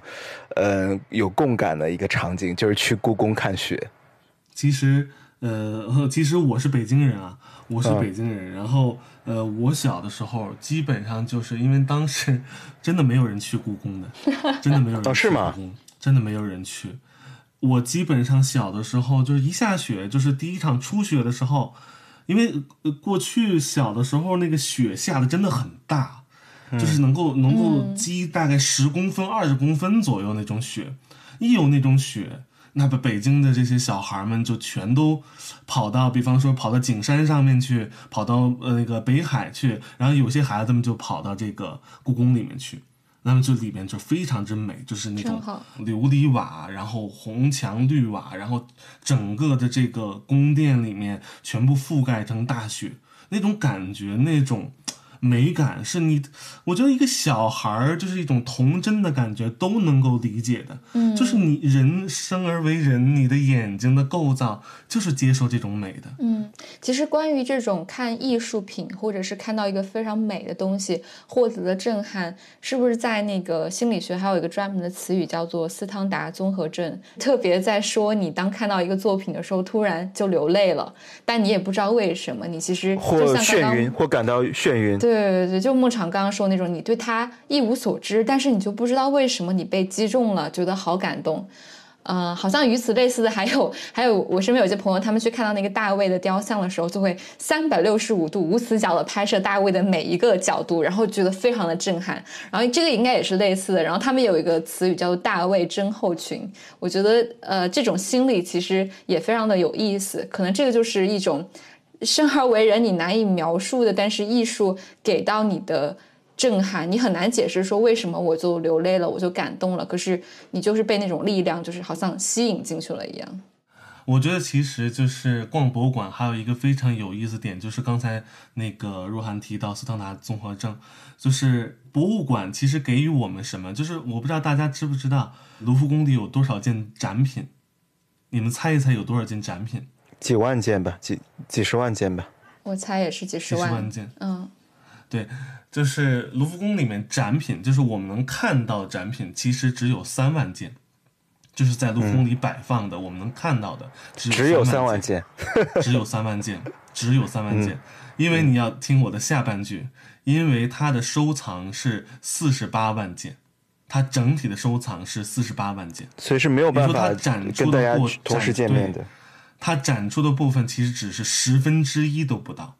呃，有共感的一个场景，就是去故宫看雪。
其实，呃，其实我是北京人啊，我是北京人。然后，呃，我小的时候基本上就是因为当时真的没有人去故宫的，真的没有人去故宫，(laughs) 真的没有人去。我基本上小的时候就是一下雪，就是第一场初雪的时候，因为过去小的时候那个雪下的真的很大，就是能够能够积大概十公分、二十公分左右那种雪，一有那种雪，那北北京的这些小孩们就全都跑到，比方说跑到景山上面去，跑到呃那个北海去，然后有些孩子们就跑到这个故宫里面去。那么这里面就非常之美，就是那种琉璃瓦，然后红墙绿瓦，然后整个的这个宫殿里面全部覆盖成大雪，那种感觉，那种美感，是你，我觉得一个小孩儿就是一种童真的感觉都能够理解的。嗯，就是你人生而为人，你的眼睛的构造就是接受这种美的。
嗯，其实关于这种看艺术品，或者是看到一个非常美的东西获得的震撼，是不是在那个心理学还有一个专门的词语叫做斯汤达综合症？特别在说你当看到一个作品的时候，突然就流泪了，但你也不知道为什么，你其实
或眩晕，或感到眩晕。
对对对，就牧场刚刚说那种，你对他一无所知，但是你就不知道为什么你被击中了，觉得好感动。嗯，好像与此类似的还有还有，我身边有些朋友，他们去看到那个大卫的雕像的时候，就会三百六十五度无死角的拍摄大卫的每一个角度，然后觉得非常的震撼。然后这个应该也是类似的。然后他们有一个词语叫做“大卫真后群”，我觉得呃，这种心理其实也非常的有意思。可能这个就是一种。生而为人，你难以描述的，但是艺术给到你的震撼，你很难解释说为什么我就流泪了，我就感动了。可是你就是被那种力量，就是好像吸引进去了一样。
我觉得其实就是逛博物馆，还有一个非常有意思点，就是刚才那个若涵提到斯汤达综合症，就是博物馆其实给予我们什么？就是我不知道大家知不知道卢浮宫里有多少件展品，你们猜一猜有多少件展品？
几万件吧，几几十万件吧。
我猜也是几十
万件。
嗯，
对，就是卢浮宫里面展品，就是我们能看到展品，其实只有三万件，就是在卢浮宫里摆放的，我们能看到的
只有三万件，(laughs)
只有三万件，只有三万件。因为你要听我的下半句，因为它的收藏是四十八万件，它整体的收藏是四十八万件，
所以是没有办法
跟
大家同时见面的。
它展出的部分其实只是十分之一都不到，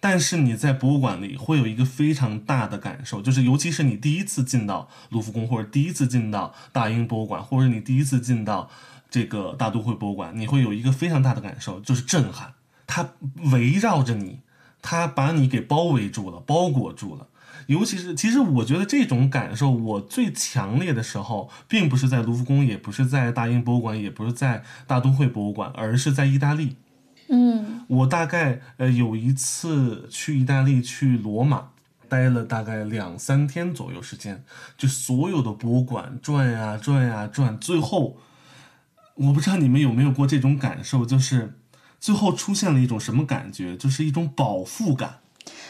但是你在博物馆里会有一个非常大的感受，就是尤其是你第一次进到卢浮宫，或者第一次进到大英博物馆，或者你第一次进到这个大都会博物馆，你会有一个非常大的感受，就是震撼。它围绕着你，它把你给包围住了，包裹住了。尤其是，其实我觉得这种感受，我最强烈的时候，并不是在卢浮宫，也不是在大英博物馆，也不是在大都会博物馆，而是在意大利。
嗯，
我大概呃有一次去意大利，去罗马，待了大概两三天左右时间，就所有的博物馆转呀转呀转，最后我不知道你们有没有过这种感受，就是最后出现了一种什么感觉，就是一种饱腹感。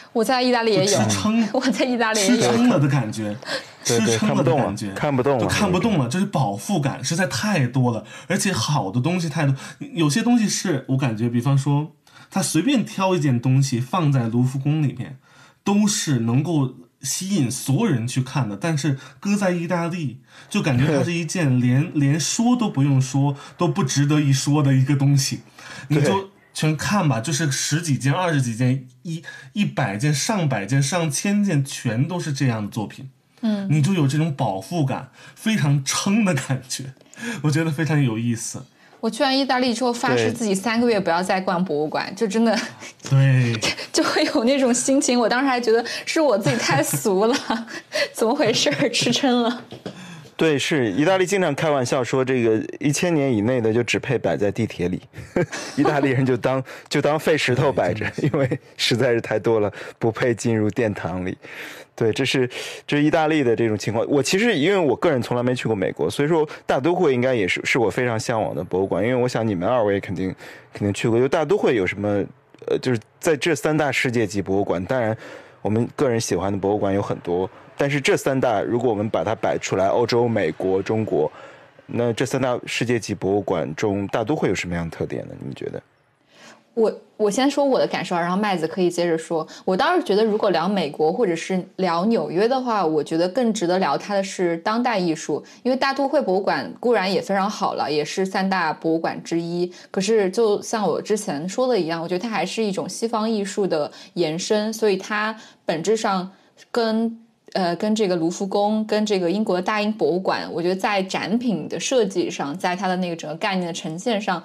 (laughs)
我在意大利也有
吃撑，
我在意大利
吃撑了的感觉，吃撑了的感觉，
看不动了，
都看不动了，这是饱腹感，实在太多了，而且好的东西太多，有些东西是我感觉，比方说他随便挑一件东西放在卢浮宫里面，都是能够吸引所有人去看的，但是搁在意大利，就感觉它是一件 (laughs) 连连说都不用说都不值得一说的一个东西，你就。全看吧，就是十几件、二十几件、一一百件、上百件、上千件，全都是这样的作品。
嗯，
你就有这种饱腹感，非常撑的感觉，(laughs) 我觉得非常有意思。
我去完意大利之后，发誓自己三个月不要再逛博物馆，就真的，
对，(laughs)
就会有那种心情。我当时还觉得是我自己太俗了，(laughs) 怎么回事？吃撑了。
对，是意大利经常开玩笑说，这个一千年以内的就只配摆在地铁里，(laughs) 意大利人就当就当废石头摆着，因为实在是太多了，不配进入殿堂里。对，这是这是意大利的这种情况。我其实因为我个人从来没去过美国，所以说大都会应该也是是我非常向往的博物馆。因为我想你们二位肯定肯定去过，就大都会有什么呃，就是在这三大世界级博物馆，当然我们个人喜欢的博物馆有很多。但是这三大，如果我们把它摆出来，欧洲、美国、中国，那这三大世界级博物馆中，大都会有什么样的特点呢？你们觉得？
我我先说我的感受，然后麦子可以接着说。我倒是觉得，如果聊美国或者是聊纽约的话，我觉得更值得聊它的是当代艺术，因为大都会博物馆固然也非常好了，也是三大博物馆之一。可是就像我之前说的一样，我觉得它还是一种西方艺术的延伸，所以它本质上跟。呃，跟这个卢浮宫，跟这个英国的大英博物馆，我觉得在展品的设计上，在它的那个整个概念的呈现上，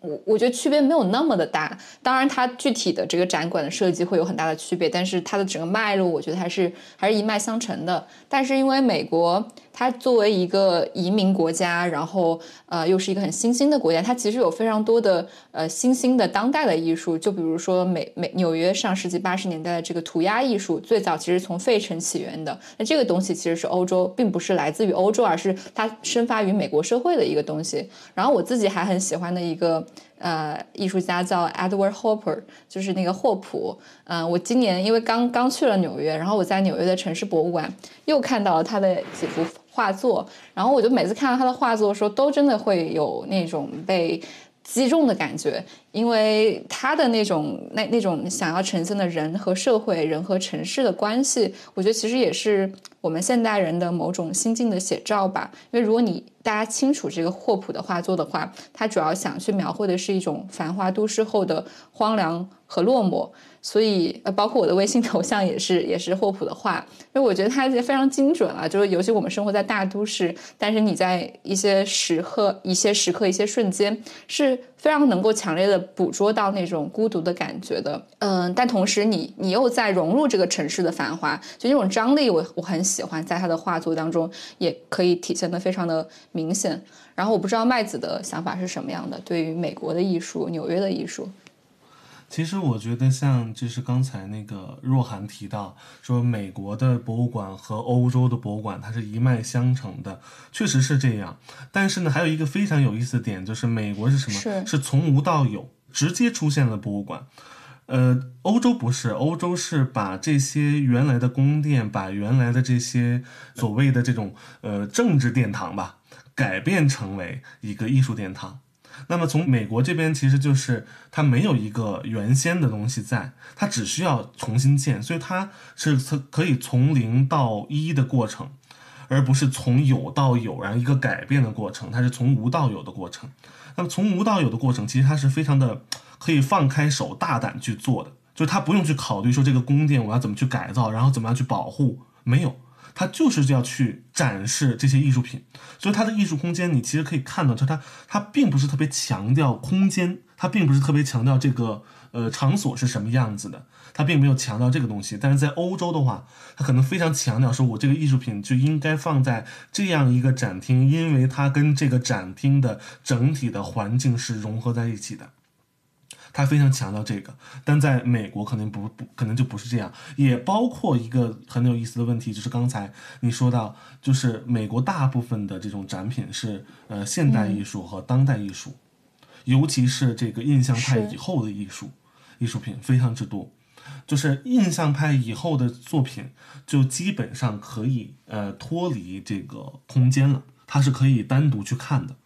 我我觉得区别没有那么的大。当然，它具体的这个展馆的设计会有很大的区别，但是它的整个脉络，我觉得还是还是一脉相承的。但是因为美国它作为一个移民国家，然后呃又是一个很新兴的国家，它其实有非常多的呃新兴的当代的艺术，就比如说美美纽约上世纪八十年代的这个涂鸦艺术，最早其实从费城起源的。那这个东西其实是欧洲，并不是来自于欧洲，而是它生发于美国社会的一个东西。然后我自己还很喜欢的一个。呃，艺术家叫 Edward Hopper，就是那个霍普。嗯，我今年因为刚刚去了纽约，然后我在纽约的城市博物馆又看到了他的几幅画作，然后我就每次看到他的画作的时候，都真的会有那种被。击中的感觉，因为他的那种那那种想要呈现的人和社会、人和城市的关系，我觉得其实也是我们现代人的某种心境的写照吧。因为如果你大家清楚这个霍普的画作的话，他主要想去描绘的是一种繁华都市后的荒凉和落寞。所以，呃，包括我的微信头像也是也是霍普的画，因为我觉得它非常精准啊。就是尤其我们生活在大都市，但是你在一些时刻、一些时刻、一些瞬间，是非常能够强烈的捕捉到那种孤独的感觉的。嗯，但同时你你又在融入这个城市的繁华，就那种张力，我我很喜欢，在他的画作当中也可以体现的非常的明显。然后我不知道麦子的想法是什么样的，对于美国的艺术、纽约的艺术。
其实我觉得，像就是刚才那个若涵提到说，美国的博物馆和欧洲的博物馆它是一脉相承的，确实是这样。但是呢，还有一个非常有意思的点，就是美国是什么？是从无到有，直接出现了博物馆。呃，欧洲不是，欧洲是把这些原来的宫殿，把原来的这些所谓的这种呃政治殿堂吧，改变成为一个艺术殿堂。那么从美国这边，其实就是它没有一个原先的东西在，它只需要重新建，所以它是从可以从零到一的过程，而不是从有到有，然后一个改变的过程，它是从无到有的过程。那么从无到有的过程，其实它是非常的可以放开手、大胆去做的，就是它不用去考虑说这个宫殿我要怎么去改造，然后怎么样去保护，没有。他就是要去展示这些艺术品，所以他的艺术空间，你其实可以看到，就他他并不是特别强调空间，他并不是特别强调这个呃场所是什么样子的，他并没有强调这个东西。但是在欧洲的话，他可能非常强调说，我这个艺术品就应该放在这样一个展厅，因为它跟这个展厅的整体的环境是融合在一起的。他非常强调这个，但在美国可能不不可能就不是这样，也包括一个很有意思的问题，就是刚才你说到，就是美国大部分的这种展品是呃现代艺术和当代艺术，尤其是这个印象派以后的艺术艺术品非常之多，就是印象派以后的作品就基本上可以呃脱离这个空间了，它是可以单独去看的。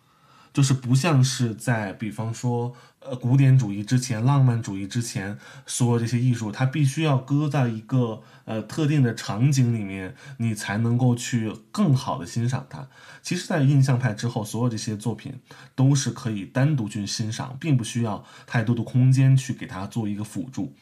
就是不像是在，比方说，呃，古典主义之前、浪漫主义之前，所有这些艺术，它必须要搁在一个呃特定的场景里面，你才能够去更好的欣赏它。其实，在印象派之后，所有这些作品都是可以单独去欣赏，并不需要太多的空间去给它做一个辅助。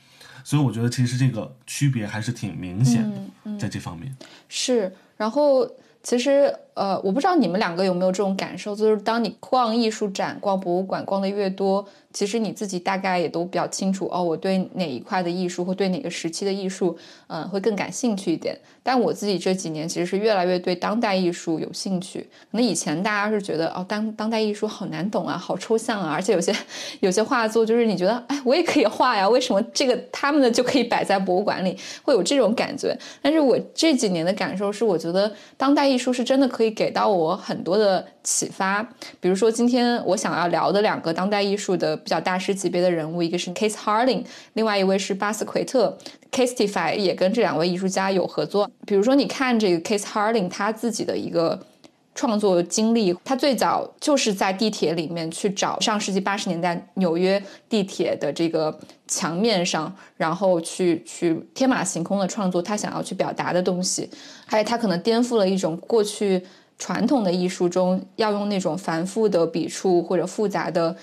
所以，我觉得其实这个区别还是挺明显的，在这方面
是。然后，其实。呃，我不知道你们两个有没有这种感受，就是当你逛艺术展、逛博物馆逛的越多，其实你自己大概也都比较清楚哦，我对哪一块的艺术或对哪个时期的艺术，嗯，会更感兴趣一点。但我自己这几年其实是越来越对当代艺术有兴趣。可能以前大家是觉得哦，当当代艺术好难懂啊，好抽象啊，而且有些有些画作就是你觉得，哎，我也可以画呀，为什么这个他们的就可以摆在博物馆里，会有这种感觉？但是我这几年的感受是，我觉得当代艺术是真的可以。给到我很多的启发，比如说今天我想要聊的两个当代艺术的比较大师级别的人物，一个是 Case Harding，另外一位是巴斯奎特。Casetify 也跟这两位艺术家有合作。比如说，你看这个 Case Harding 他自己的一个创作经历，他最早就是在地铁里面去找上世纪八十年代纽约地铁的这个墙面上，然后去去天马行空的创作他想要去表达的东西。还有他可能颠覆了一种过去传统的艺术中要用那种繁复的笔触或者复杂的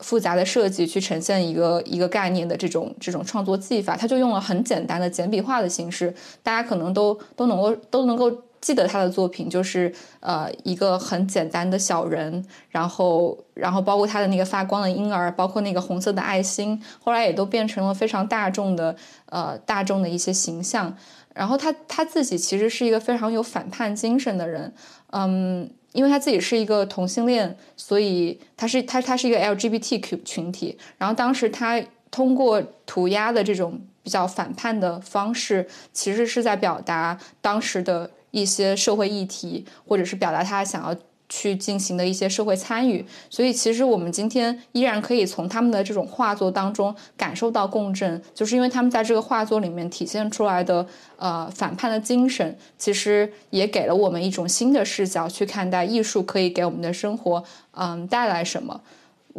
复杂的设计去呈现一个一个概念的这种这种创作技法，他就用了很简单的简笔画的形式，大家可能都都能够都能够记得他的作品，就是呃一个很简单的小人，然后然后包括他的那个发光的婴儿，包括那个红色的爱心，后来也都变成了非常大众的呃大众的一些形象。然后他他自己其实是一个非常有反叛精神的人，嗯，因为他自己是一个同性恋，所以他是他他是一个 LGBTQ 群体。然后当时他通过涂鸦的这种比较反叛的方式，其实是在表达当时的一些社会议题，或者是表达他想要。去进行的一些社会参与，所以其实我们今天依然可以从他们的这种画作当中感受到共振，就是因为他们在这个画作里面体现出来的呃反叛的精神，其实也给了我们一种新的视角去看待艺术可以给我们的生活嗯带来什么。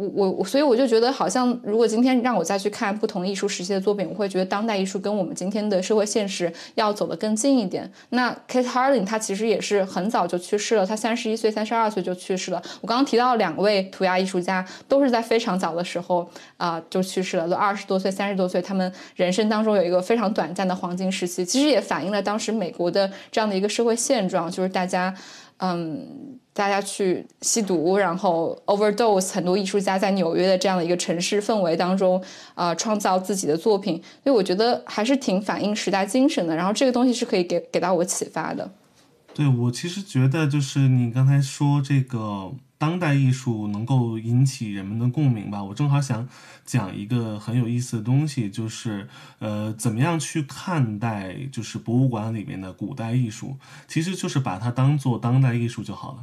我我所以我就觉得，好像如果今天让我再去看不同艺术时期的作品，我会觉得当代艺术跟我们今天的社会现实要走得更近一点。那 Kate Harding 他其实也是很早就去世了，他三十一岁、三十二岁就去世了。我刚刚提到两位涂鸦艺术家，都是在非常早的时候啊就去世了，都二十多岁、三十多岁，他们人生当中有一个非常短暂的黄金时期。其实也反映了当时美国的这样的一个社会现状，就是大家。嗯，大家去吸毒，然后 overdose，很多艺术家在纽约的这样的一个城市氛围当中，啊，创造自己的作品，所以我觉得还是挺反映时代精神的。然后这个东西是可以给给到我启发的。
对我其实觉得，就是你刚才说这个。当代艺术能够引起人们的共鸣吧？我正好想讲一个很有意思的东西，就是呃，怎么样去看待就是博物馆里面的古代艺术？其实就是把它当做当代艺术就好了。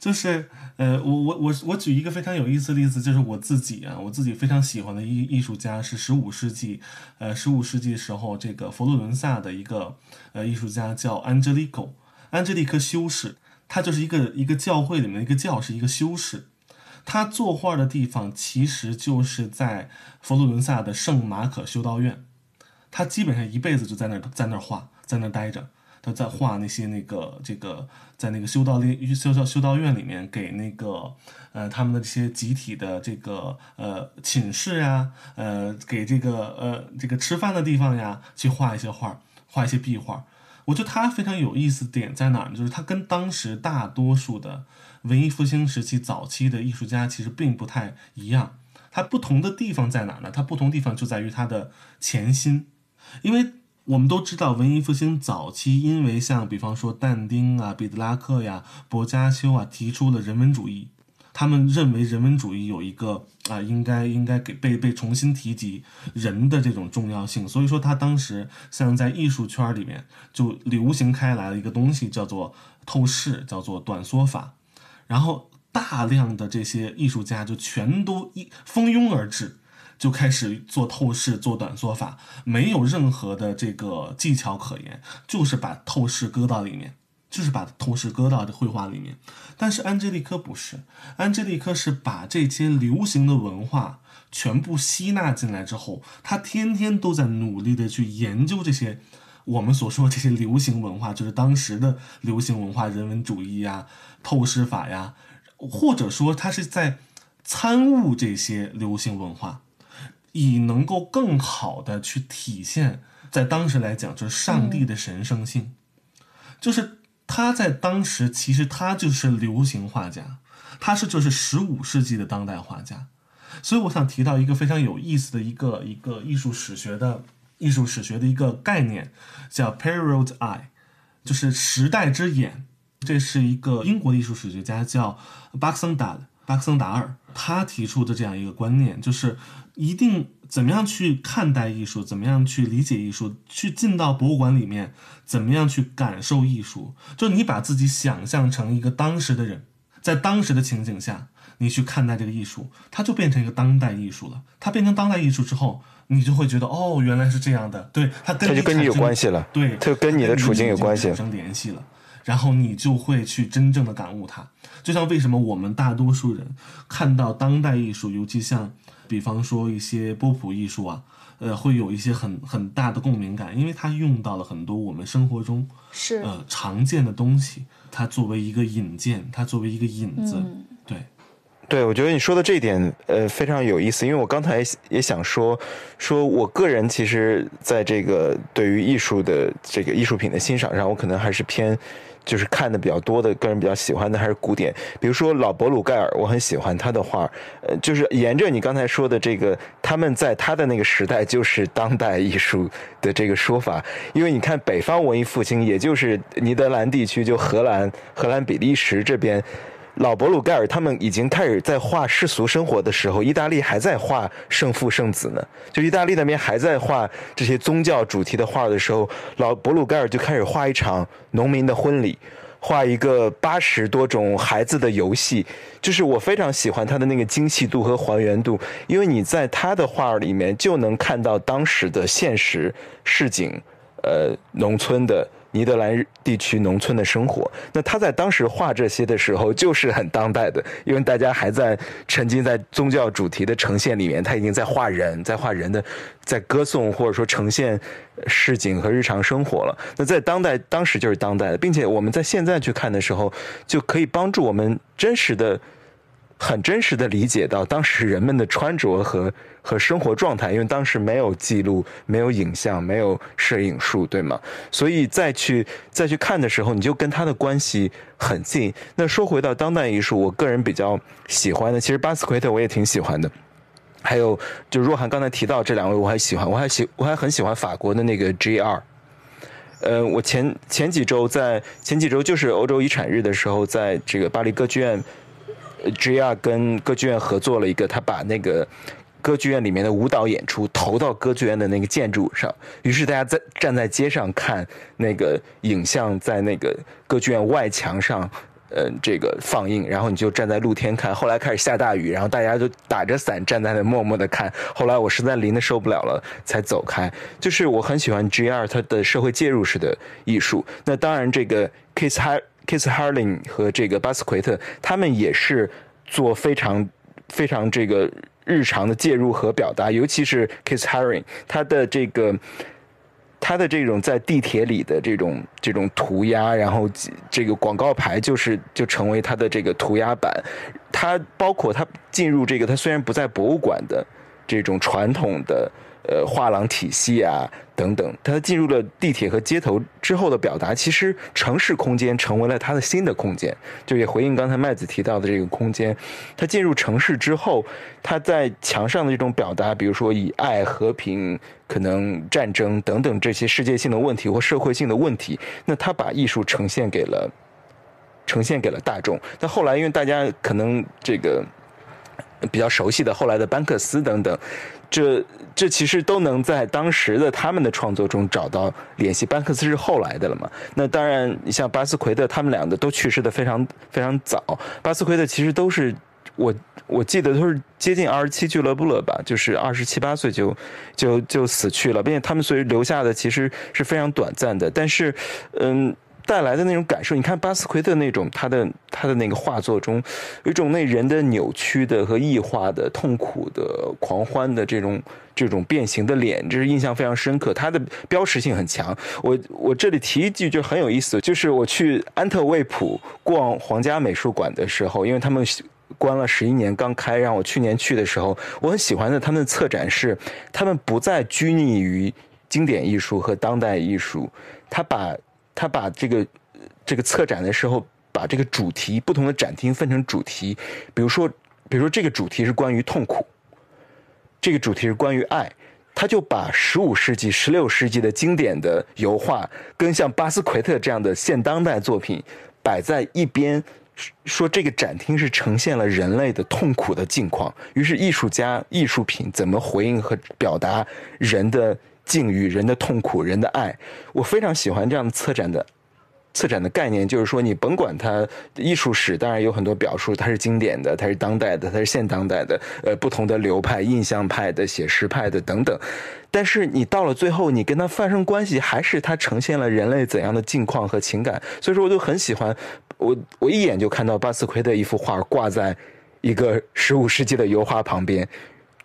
就是呃，我我我我举一个非常有意思的例子，就是我自己啊，我自己非常喜欢的艺艺术家是十五世纪，呃，十五世纪时候这个佛罗伦萨的一个呃艺术家叫安吉丽科，安吉丽科修士。他就是一个一个教会里面的一个教士，一个修士。他作画的地方其实就是在佛罗伦萨的圣马可修道院。他基本上一辈子就在那儿在那儿画，在那儿待着。他在画那些那个这个在那个修道院修道修道院里面给那个呃他们的这些集体的这个呃寝室呀，呃给这个呃这个吃饭的地方呀，去画一些画，画一些壁画。我觉得他非常有意思点在哪儿呢？就是他跟当时大多数的文艺复兴时期早期的艺术家其实并不太一样。他不同的地方在哪儿呢？他不同地方就在于他的潜心。因为我们都知道，文艺复兴早期，因为像比方说但丁啊、彼得拉克呀、薄伽丘啊，提出了人文主义。他们认为人文主义有一个啊，应该应该给被被重新提及人的这种重要性，所以说他当时像在艺术圈里面就流行开来了一个东西，叫做透视，叫做短缩法，然后大量的这些艺术家就全都一蜂拥而至，就开始做透视、做短缩法，没有任何的这个技巧可言，就是把透视搁到里面。就是把透视搁到这绘画里面，但是安吉丽科不是，安吉丽科是把这些流行的文化全部吸纳进来之后，他天天都在努力的去研究这些我们所说这些流行文化，就是当时的流行文化，人文主义呀、透视法呀，或者说他是在参悟这些流行文化，以能够更好的去体现，在当时来讲就是上帝的神圣性，就是。他在当时其实他就是流行画家，他是就是十五世纪的当代画家，所以我想提到一个非常有意思的一个一个艺术史学的艺术史学的一个概念，叫 period eye，就是时代之眼。这是一个英国的艺术史学家叫巴克森达巴克森达尔他提出的这样一个观念，就是一定。怎么样去看待艺术？怎么样去理解艺术？去进到博物馆里面，怎么样去感受艺术？就你把自己想象成一个当时的人，在当时的情景下，你去看待这个艺术，它就变成一个当代艺术了。它变成当代艺术之后，你就会觉得，哦，原来是这样的。对，它跟
它就跟你有关系了。
对，
它跟你的处境有关系，
产生联系了。然后你就会去真正的感悟它。就像为什么我们大多数人看到当代艺术，尤其像。比方说一些波普艺术啊，呃，会有一些很很大的共鸣感，因为它用到了很多我们生活中
是
呃常见的东西，它作为一个引荐，它作为一个引子，对，
对，我觉得你说的这一点，呃，非常有意思。因为我刚才也想说，说我个人其实在这个对于艺术的这个艺术品的欣赏上，我可能还是偏。就是看的比较多的，个人比较喜欢的还是古典，比如说老伯鲁盖尔，我很喜欢他的画。呃，就是沿着你刚才说的这个，他们在他的那个时代就是当代艺术的这个说法，因为你看北方文艺复兴，也就是尼德兰地区，就荷兰、荷兰、比利时这边。老伯鲁盖尔他们已经开始在画世俗生活的时候，意大利还在画圣父圣子呢。就意大利那边还在画这些宗教主题的画的时候，老伯鲁盖尔就开始画一场农民的婚礼，画一个八十多种孩子的游戏。就是我非常喜欢他的那个精细度和还原度，因为你在他的画里面就能看到当时的现实市井，呃，农村的。尼德兰地区农村的生活，那他在当时画这些的时候，就是很当代的，因为大家还在沉浸在宗教主题的呈现里面，他已经在画人，在画人的，在歌颂或者说呈现市井和日常生活了。那在当代，当时就是当代的，并且我们在现在去看的时候，就可以帮助我们真实的。很真实的理解到当时人们的穿着和和生活状态，因为当时没有记录、没有影像、没有摄影术，对吗？所以再去再去看的时候，你就跟他的关系很近。那说回到当代艺术，我个人比较喜欢的，其实巴斯奎特我也挺喜欢的。还有就若涵刚才提到这两位，我还喜欢，我还喜我还很喜欢法国的那个 G.R。呃，我前前几周在前几周就是欧洲遗产日的时候，在这个巴黎歌剧院。G.R. 跟歌剧院合作了一个，他把那个歌剧院里面的舞蹈演出投到歌剧院的那个建筑上，于是大家在站在街上看那个影像，在那个歌剧院外墙上，呃，这个放映，然后你就站在露天看。后来开始下大雨，然后大家就打着伞站在那默默的看。后来我实在淋的受不了了，才走开。就是我很喜欢 G.R. 他的社会介入式的艺术。那当然，这个 Kiss High。(laughs) Kiss Harling 和这个巴斯奎特，他们也是做非常非常这个日常的介入和表达，尤其是 Kiss Harling，他的这个他的这种在地铁里的这种这种涂鸦，然后这个广告牌就是就成为他的这个涂鸦板。他包括他进入这个，他虽然不在博物馆的这种传统的。呃，画廊体系啊，等等，他进入了地铁和街头之后的表达，其实城市空间成为了他的新的空间。就也回应刚才麦子提到的这个空间，他进入城市之后，他在墙上的这种表达，比如说以爱、和平、可能战争等等这些世界性的问题或社会性的问题，那他把艺术呈现给了呈现给了大众。但后来，因为大家可能这个比较熟悉的后来的班克斯等等。这这其实都能在当时的他们的创作中找到联系。班克斯是后来的了嘛？那当然，你像巴斯奎特他们两个都去世的非常非常早。巴斯奎特其实都是我我记得都是接近二十七俱乐部了吧？就是二十七八岁就就就死去了，并且他们所以留下的其实是非常短暂的。但是，嗯。带来的那种感受，你看巴斯奎特那种他的他的那个画作中，有一种那人的扭曲的和异化的、痛苦的、狂欢的这种这种变形的脸，这是印象非常深刻。他的标识性很强。我我这里提一句就很有意思，就是我去安特卫普逛皇家美术馆的时候，因为他们关了十一年刚开，让我去年去的时候，我很喜欢的他们的策展是，他们不再拘泥于经典艺术和当代艺术，他把。他把这个这个策展的时候，把这个主题不同的展厅分成主题，比如说，比如说这个主题是关于痛苦，这个主题是关于爱，他就把十五世纪、十六世纪的经典的油画跟像巴斯奎特这样的现当代作品摆在一边，说这个展厅是呈现了人类的痛苦的境况。于是艺术家艺术品怎么回应和表达人的？境遇、人的痛苦、人的爱，我非常喜欢这样的策展的策展的概念。就是说，你甭管它艺术史，当然有很多表述，它是经典的，它是当代的，它是现当代的，呃，不同的流派，印象派的、写实派的等等。但是你到了最后，你跟它发生关系，还是它呈现了人类怎样的境况和情感。所以说，我就很喜欢。我我一眼就看到巴斯奎的一幅画挂在一个十五世纪的油画旁边。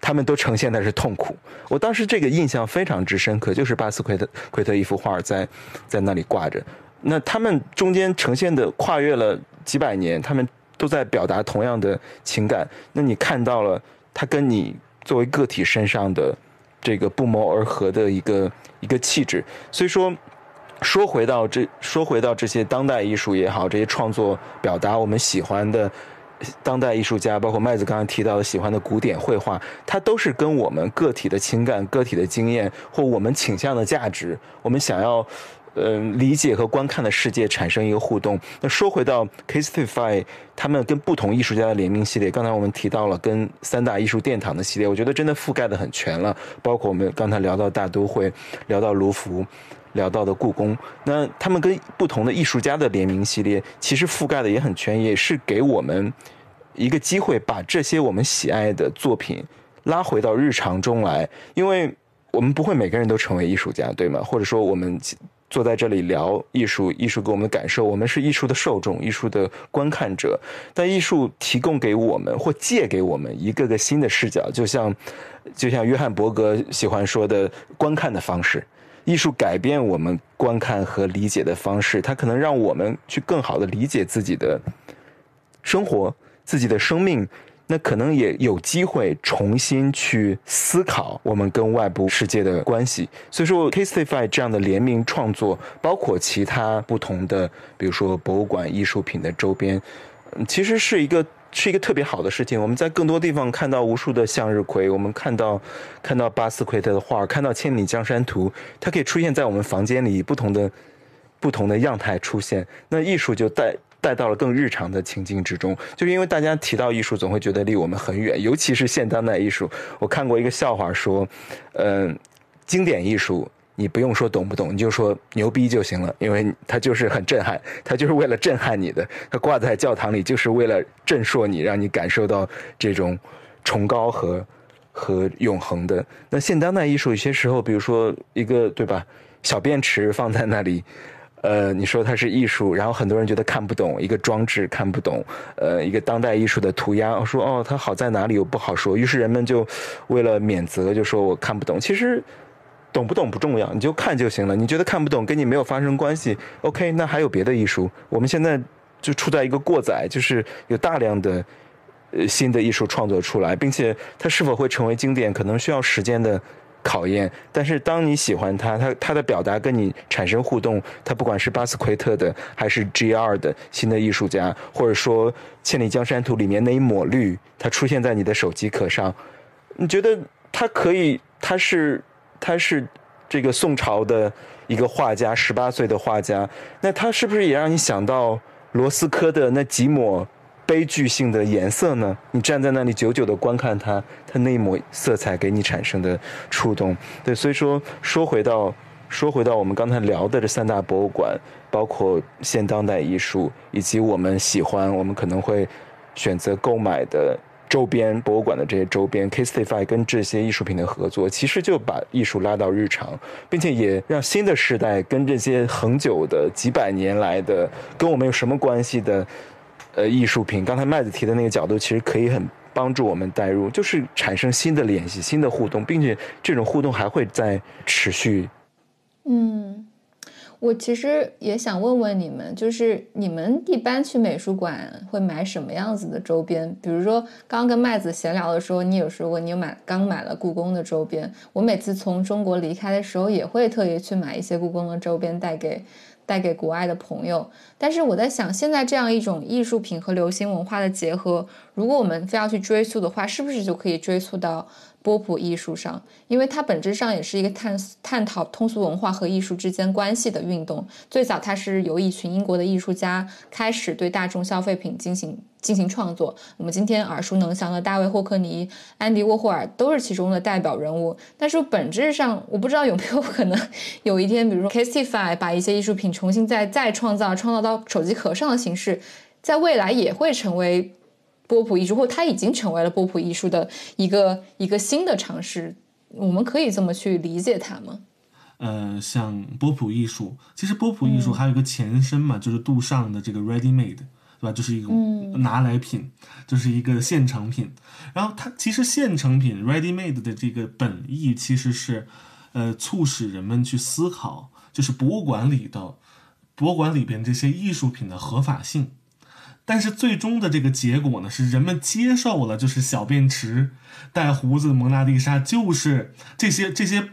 他们都呈现的是痛苦，我当时这个印象非常之深刻，就是巴斯奎特奎特一幅画在在那里挂着，那他们中间呈现的跨越了几百年，他们都在表达同样的情感。那你看到了他跟你作为个体身上的这个不谋而合的一个一个气质。所以说，说回到这，说回到这些当代艺术也好，这些创作表达我们喜欢的。当代艺术家，包括麦子刚刚提到的喜欢的古典绘画，它都是跟我们个体的情感、个体的经验或我们倾向的价值，我们想要呃理解和观看的世界产生一个互动。那说回到 Castify，他们跟不同艺术家的联名系列，刚才我们提到了跟三大艺术殿堂的系列，我觉得真的覆盖的很全了。包括我们刚才聊到大都会，聊到卢浮。聊到的故宫，那他们跟不同的艺术家的联名系列，其实覆盖的也很全，也是给我们一个机会，把这些我们喜爱的作品拉回到日常中来。因为我们不会每个人都成为艺术家，对吗？或者说，我们坐在这里聊艺术，艺术给我们的感受，我们是艺术的受众，艺术的观看者。但艺术提供给我们或借给我们一个个新的视角，就像就像约翰伯格喜欢说的，观看的方式。艺术改变我们观看和理解的方式，它可能让我们去更好的理解自己的生活、自己的生命，那可能也有机会重新去思考我们跟外部世界的关系。所以说，Castify 这样的联名创作，包括其他不同的，比如说博物馆艺术品的周边，其实是一个。是一个特别好的事情。我们在更多地方看到无数的向日葵，我们看到看到巴斯奎特的画，看到《千里江山图》，它可以出现在我们房间里不同的不同的样态出现。那艺术就带带到了更日常的情境之中。就是因为大家提到艺术，总会觉得离我们很远，尤其是现当代艺术。我看过一个笑话说，嗯，经典艺术。你不用说懂不懂，你就说牛逼就行了，因为它就是很震撼，它就是为了震撼你的，它挂在教堂里就是为了震慑你，让你感受到这种崇高和和永恒的。那现当代艺术有些时候，比如说一个对吧，小便池放在那里，呃，你说它是艺术，然后很多人觉得看不懂，一个装置看不懂，呃，一个当代艺术的涂鸦，说哦它好在哪里又不好说，于是人们就为了免责就说我看不懂，其实。懂不懂不重要，你就看就行了。你觉得看不懂跟你没有发生关系，OK？那还有别的艺术。我们现在就处在一个过载，就是有大量的呃新的艺术创作出来，并且它是否会成为经典，可能需要时间的考验。但是当你喜欢它，它它的表达跟你产生互动，它不管是巴斯奎特的，还是 G.R. 的新的艺术家，或者说《千里江山图》里面那一抹绿，它出现在你的手机壳上，你觉得它可以？它是？他是这个宋朝的一个画家，十八岁的画家。那他是不是也让你想到罗斯科的那几抹悲剧性的颜色呢？你站在那里久久的观看他，他那一抹色彩给你产生的触动。对，所以说说回到说回到我们刚才聊的这三大博物馆，包括现当代艺术，以及我们喜欢，我们可能会选择购买的。周边博物馆的这些周边，Kistify 跟这些艺术品的合作，其实就把艺术拉到日常，并且也让新的时代跟这些恒久的几百年来的跟我们有什么关系的呃艺术品，刚才麦子提的那个角度，其实可以很帮助我们带入，就是产生新的联系、新的互动，并且这种互动还会在持续。
嗯。我其实也想问问你们，就是你们一般去美术馆会买什么样子的周边？比如说，刚刚跟麦子闲聊的时候，你有说过你有买刚买了故宫的周边。我每次从中国离开的时候，也会特意去买一些故宫的周边带给带给国外的朋友。但是我在想，现在这样一种艺术品和流行文化的结合，如果我们非要去追溯的话，是不是就可以追溯到？波普艺术上，因为它本质上也是一个探探讨通俗文化和艺术之间关系的运动。最早，它是由一群英国的艺术家开始对大众消费品进行进行创作。我们今天耳熟能详的大卫霍克尼、安迪沃霍尔都是其中的代表人物。但是本质上，我不知道有没有可能有一天，比如说 Castify 把一些艺术品重新再再创造，创造到手机壳上的形式，在未来也会成为。波普艺术，或它已经成为了波普艺术的一个一个新的尝试，我们可以这么去理解它吗？
呃，像波普艺术，其实波普艺术还有一个前身嘛，就是杜尚的这个 ready made，对吧？就是一种拿来品，就是一个现成品。然后它其实现成品 ready made 的这个本意其实是，呃，促使人们去思考，就是博物馆里的博物馆里边这些艺术品的合法性。但是最终的这个结果呢，是人们接受了，就是小便池、带胡子的蒙娜丽莎，就是这些这些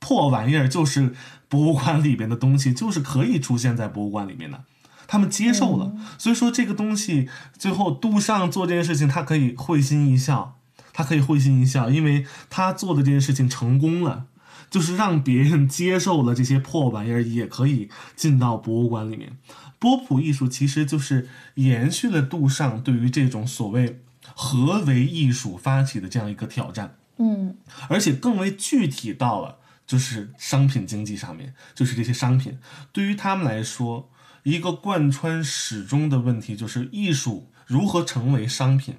破玩意儿，就是博物馆里边的东西，就是可以出现在博物馆里面的。他们接受了，所以说这个东西最后杜尚做这件事情，他可以会心一笑，他可以会心一笑，因为他做的这件事情成功了，就是让别人接受了这些破玩意儿也可以进到博物馆里面。波普艺术其实就是延续了杜尚对于这种所谓何为艺术发起的这样一个挑战，
嗯，
而且更为具体到了就是商品经济上面，就是这些商品对于他们来说。一个贯穿始终的问题就是艺术如何成为商品，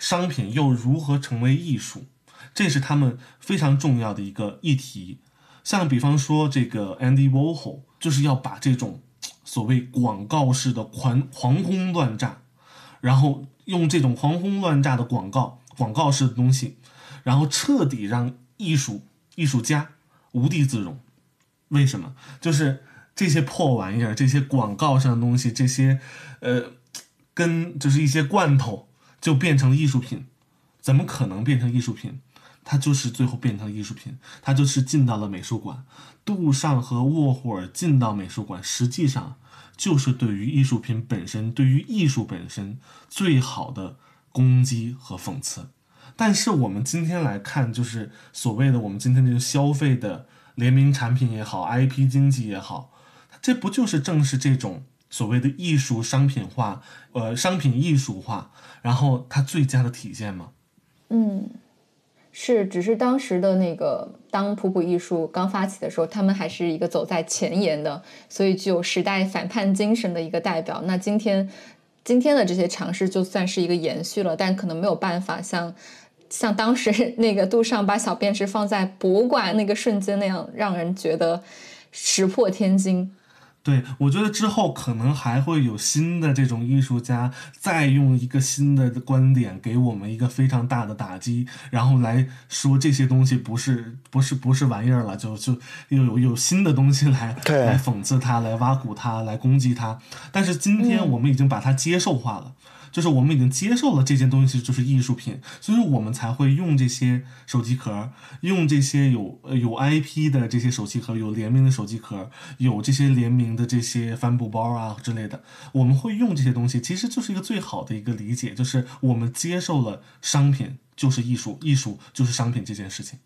商品又如何成为艺术，这是他们非常重要的一个议题。像比方说这个 Andy Warhol，就是要把这种所谓广告式的狂狂轰乱炸，然后用这种狂轰乱炸的广告、广告式的东西，然后彻底让艺术艺术家无地自容。为什么？就是。这些破玩意儿，这些广告上的东西，这些，呃，跟就是一些罐头，就变成艺术品，怎么可能变成艺术品？它就是最后变成艺术品，它就是进到了美术馆。杜尚和沃霍尔进到美术馆，实际上就是对于艺术品本身，对于艺术本身最好的攻击和讽刺。但是我们今天来看，就是所谓的我们今天这个消费的联名产品也好，IP 经济也好。这不就是正是这种所谓的艺术商品化，呃，商品艺术化，然后它最佳的体现吗？
嗯，是，只是当时的那个当普普艺术刚发起的时候，他们还是一个走在前沿的，所以具有时代反叛精神的一个代表。那今天今天的这些尝试就算是一个延续了，但可能没有办法像像当时 (laughs) 那个杜尚把小便池放在博物馆那个瞬间那样，让人觉得石破天惊。
对，我觉得之后可能还会有新的这种艺术家，再用一个新的观点给我们一个非常大的打击，然后来说这些东西不是不是不是玩意儿了，就就又有有新的东西来来讽刺他，来挖苦他，来攻击他。但是今天我们已经把它接受化了。就是我们已经接受了这件东西就是艺术品，所以我们才会用这些手机壳，用这些有有 IP 的这些手机壳，有联名的手机壳，有这些联名的这些帆布包啊之类的，我们会用这些东西，其实就是一个最好的一个理解，就是我们接受了商品就是艺术，艺术就是商品这件事情。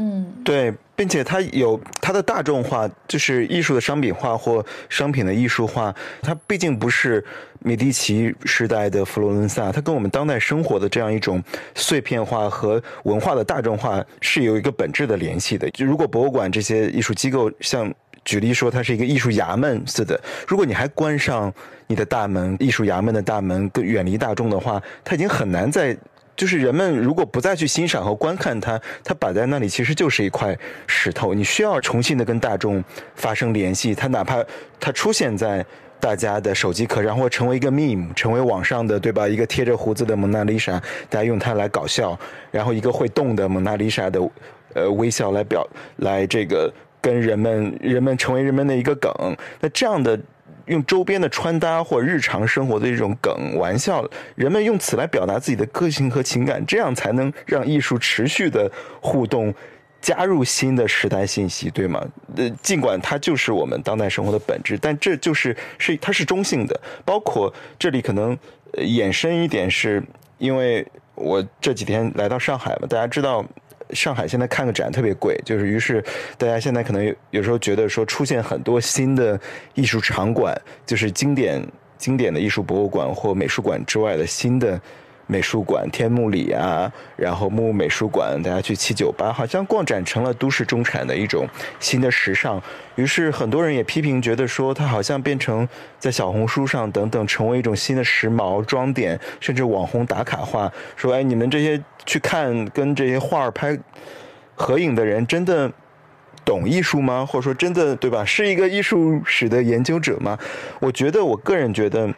嗯，
对，并且它有它的大众化，就是艺术的商品化或商品的艺术化。它毕竟不是米第奇时代的佛罗伦萨，它跟我们当代生活的这样一种碎片化和文化的大众化是有一个本质的联系的。就如果博物馆这些艺术机构，像举例说它是一个艺术衙门似的，如果你还关上你的大门，艺术衙门的大门，更远离大众的话，它已经很难在。就是人们如果不再去欣赏和观看它，它摆在那里其实就是一块石头。你需要重新的跟大众发生联系，它哪怕它出现在大家的手机壳，然后成为一个 meme，成为网上的对吧？一个贴着胡子的蒙娜丽莎，大家用它来搞笑，然后一个会动的蒙娜丽莎的呃微笑来表来这个跟人们人们成为人们的一个梗。那这样的。用周边的穿搭或日常生活的这种梗玩笑，人们用此来表达自己的个性和情感，这样才能让艺术持续的互动，加入新的时代信息，对吗？呃，尽管它就是我们当代生活的本质，但这就是是它是中性的。包括这里可能衍生一点，是因为我这几天来到上海嘛，大家知道。上海现在看个展特别贵，就是于是大家现在可能有有时候觉得说出现很多新的艺术场馆，就是经典经典的艺术博物馆或美术馆之外的新的。美术馆天目里啊，然后木美术馆，大家去七九八，好像逛展成了都市中产的一种新的时尚。于是很多人也批评，觉得说它好像变成在小红书上等等，成为一种新的时髦装点，甚至网红打卡画。说，哎，你们这些去看跟这些画儿拍合影的人，真的懂艺术吗？或者说，真的对吧？是一个艺术史的研究者吗？我觉得，我个人觉得。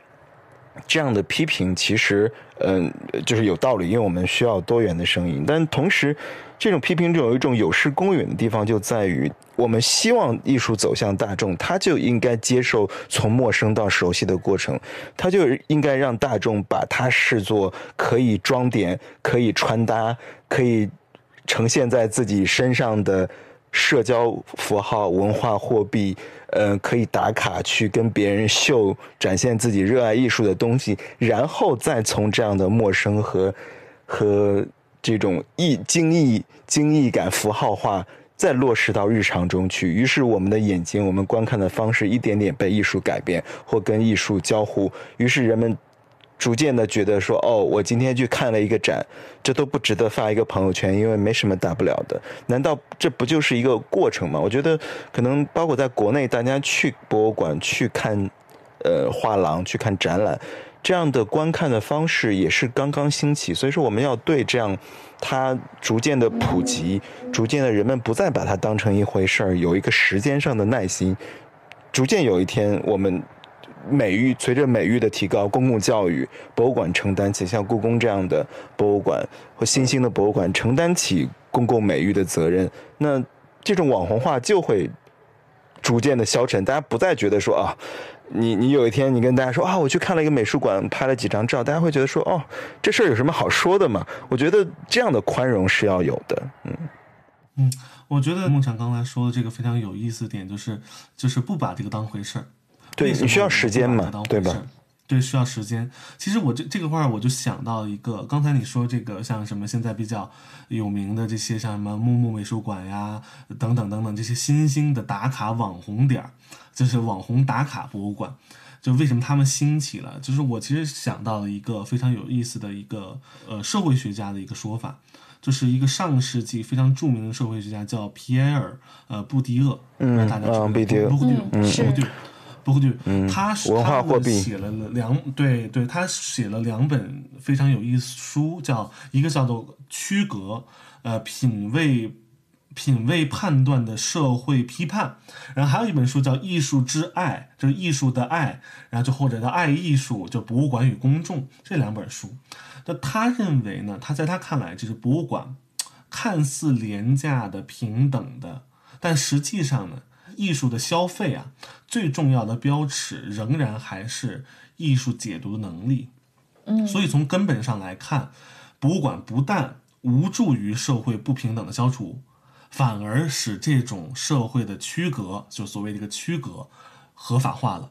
这样的批评其实，嗯、就是有道理，因为我们需要多元的声音。但同时，这种批评中有一种有失公允的地方，就在于我们希望艺术走向大众，它就应该接受从陌生到熟悉的过程，它就应该让大众把它视作可以装点、可以穿搭、可以呈现在自己身上的社交符号、文化货币，呃，可以打卡去跟别人秀，展现自己热爱艺术的东西，然后再从这样的陌生和和这种意精益精益感符号化，再落实到日常中去。于是，我们的眼睛，我们观看的方式，一点点被艺术改变，或跟艺术交互。于是，人们逐渐的觉得说，哦，我今天去看了一个展，这都不值得发一个朋友圈，因为没什么大不了的。难道这不就是一个过程吗？我觉得可能包括在国内，大家去博物馆去看，呃，画廊去看展览，这样的观看的方式也是刚刚兴起。所以说，我们要对这样它逐渐的普及，逐渐的人们不再把它当成一回事儿，有一个时间上的耐心。逐渐有一天，我们美育随着美育的提高，公共教育、博物馆承担起像故宫这样的博物馆或新兴的博物馆承担起公共美育的责任，那这种网红化就会逐渐的消沉。大家不再觉得说啊，你你有一天你跟大家说啊，我去看了一个美术馆，拍了几张照，大家会觉得说哦，这事儿有什么好说的嘛？我觉得这样的宽容是要有的，嗯。
嗯，我觉得孟强刚才说的这个非常有意思的点，就是就是不把这个当回事儿。
对你需要时间嘛对吧？
对，需要时间。其实我这这个话，我就想到一个，刚才你说这个像什么现在比较有名的这些，像什么木木美术馆呀，等等等等这些新兴的打卡网红点儿，就是网红打卡博物馆。就为什么他们兴起了？就是我其实想到了一个非常有意思的一个呃社会学家的一个说法，就是一个上世纪非常著名的社会学家叫皮埃尔呃布迪厄，
嗯
大家知道
啊布迪厄
布布迪
嗯是
布迪布迪，他是
文化
他
货币
写了两对对，他写了两本非常有意思书，叫一个叫做《区隔》，呃，品味品味判断的社会批判，然后还有一本书叫《艺术之爱》，就是艺术的爱，然后就或者叫爱艺术，就博物馆与公众这两本书。那他认为呢，他在他看来，就是博物馆看似廉价的、平等的，但实际上呢，艺术的消费啊，最重要的标尺仍然还是艺术解读的能力。
嗯
所以从根本上来看，博物馆不但无助于社会不平等的消除，反而使这种社会的区隔，就所谓的一个区隔，合法化了。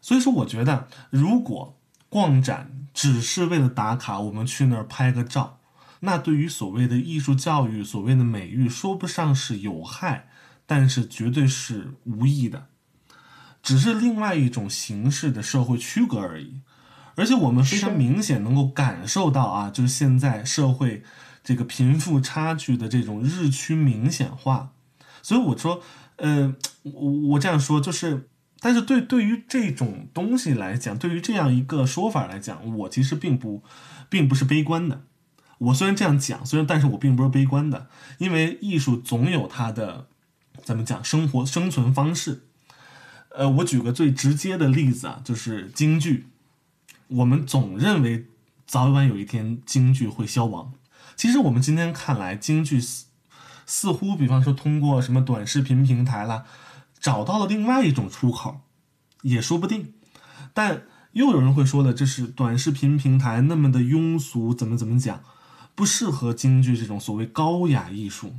所以说，我觉得如果逛展只是为了打卡，我们去那儿拍个照，那对于所谓的艺术教育、所谓的美育，说不上是有害，但是绝对是无意的，只是另外一种形式的社会区隔而已。而且我们非常明显能够感受到啊，就是现在社会这个贫富差距的这种日趋明显化。所以我说，呃，我我这样说就是，但是对对于这种东西来讲，对于这样一个说法来讲，我其实并不并不是悲观的。我虽然这样讲，虽然但是我并不是悲观的，因为艺术总有它的怎么讲生活生存方式。呃，我举个最直接的例子啊，就是京剧。我们总认为早晚有一天京剧会消亡，其实我们今天看来，京剧似似乎，比方说通过什么短视频平台啦，找到了另外一种出口，也说不定。但又有人会说了，这是短视频平台那么的庸俗，怎么怎么讲，不适合京剧这种所谓高雅艺术。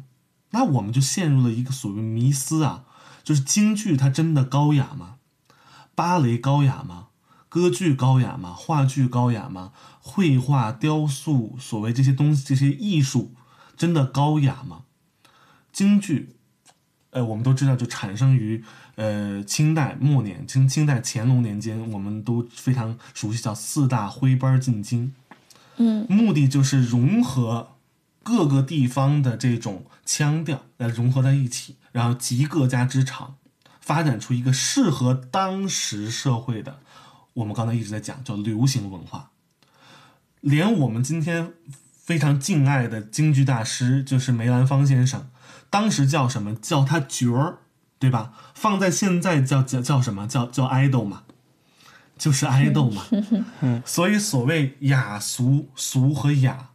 那我们就陷入了一个所谓迷思啊，就是京剧它真的高雅吗？芭蕾高雅吗？歌剧高雅吗？话剧高雅吗？绘画、雕塑，所谓这些东西，这些艺术，真的高雅吗？京剧，呃，我们都知道，就产生于呃清代末年，清清代乾隆年间，我们都非常熟悉，叫四大徽班进京。
嗯
目的就是融合各个地方的这种腔调，来融合在一起，然后集各家之长，发展出一个适合当时社会的，我们刚才一直在讲叫流行文化。连我们今天非常敬爱的京剧大师，就是梅兰芳先生，当时叫什么？叫他角儿，对吧？放在现在叫叫叫什么？叫叫 idol 嘛。就是爱豆嘛。(laughs) 所以所谓雅俗俗和雅，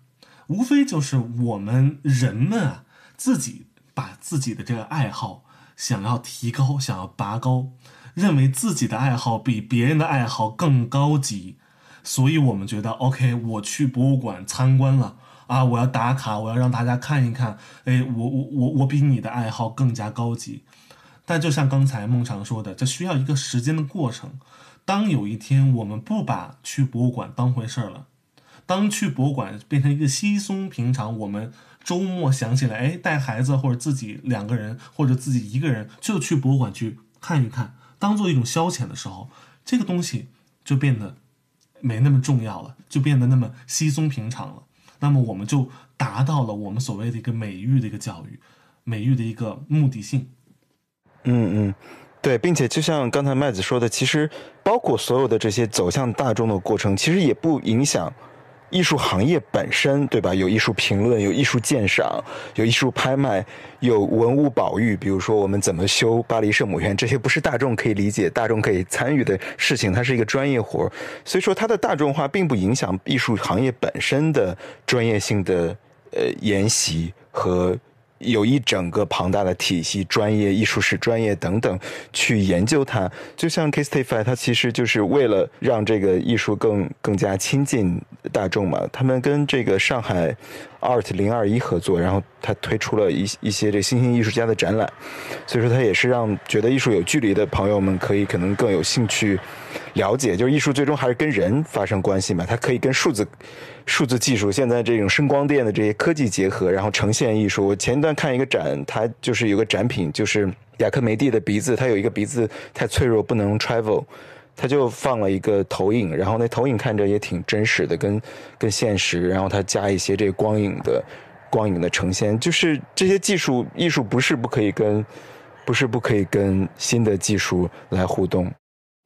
无非就是我们人们啊自己把自己的这个爱好想要提高，想要拔高，认为自己的爱好比别人的爱好更高级，所以我们觉得 OK，我去博物馆参观了。啊！我要打卡，我要让大家看一看。哎，我我我我比你的爱好更加高级。但就像刚才孟常说的，这需要一个时间的过程。当有一天我们不把去博物馆当回事儿了，当去博物馆变成一个稀松平常，我们周末想起来，哎，带孩子或者自己两个人或者自己一个人就去博物馆去看一看，当做一种消遣的时候，这个东西就变得没那么重要了，就变得那么稀松平常了。那么我们就达到了我们所谓的一个美育的一个教育，美育的一个目的性。
嗯嗯，对，并且就像刚才麦子说的，其实包括所有的这些走向大众的过程，其实也不影响。艺术行业本身，对吧？有艺术评论，有艺术鉴赏，有艺术拍卖，有文物保育。比如说，我们怎么修巴黎圣母院，这些不是大众可以理解、大众可以参与的事情，它是一个专业活。所以说，它的大众化并不影响艺术行业本身的专业性的呃研习和。有一整个庞大的体系，专业艺术史专业等等去研究它，就像 Kistify，它其实就是为了让这个艺术更更加亲近大众嘛。他们跟这个上海 Art 零二一合作，然后他推出了一一些这新兴艺术家的展览，所以说他也是让觉得艺术有距离的朋友们可以可能更有兴趣了解，就是艺术最终还是跟人发生关系嘛，它可以跟数字。数字技术现在这种声光电的这些科技结合，然后呈现艺术。我前一段看一个展，它就是有个展品，就是雅克梅蒂的鼻子，它有一个鼻子太脆弱不能 travel，它就放了一个投影，然后那投影看着也挺真实的，跟跟现实，然后它加一些这个光影的光影的呈现，就是这些技术艺术不是不可以跟，不是不可以跟新的技术来互动。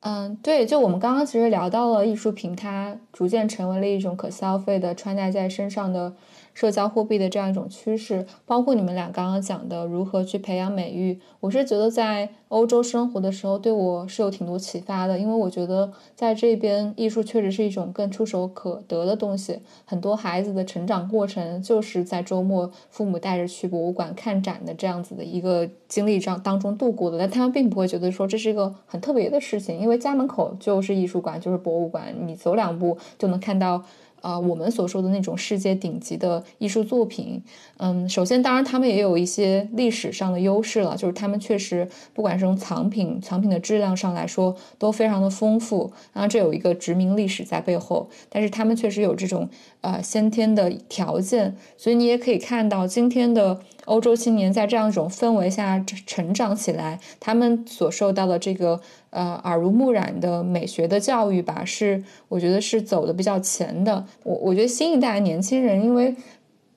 嗯，对，就我们刚刚其实聊到了艺术品，它逐渐成为了一种可消费的、穿戴在身上的。社交货币的这样一种趋势，包括你们俩刚刚讲的如何去培养美育，我是觉得在欧洲生活的时候对我是有挺多启发的。因为我觉得在这边艺术确实是一种更触手可得的东西。很多孩子的成长过程就是在周末父母带着去博物馆看展的这样子的一个经历当当中度过的，但他们并不会觉得说这是一个很特别的事情，因为家门口就是艺术馆，就是博物馆，你走两步就能看到。啊，我们所说的那种世界顶级的艺术作品，嗯，首先，当然他们也有一些历史上的优势了，就是他们确实不管是从藏品、藏品的质量上来说，都非常的丰富，然后这有一个殖民历史在背后，但是他们确实有这种呃先天的条件，所以你也可以看到今天的。欧洲青年在这样一种氛围下成长起来，他们所受到的这个呃耳濡目染的美学的教育吧，是我觉得是走的比较前的。我我觉得新一代的年轻人，因为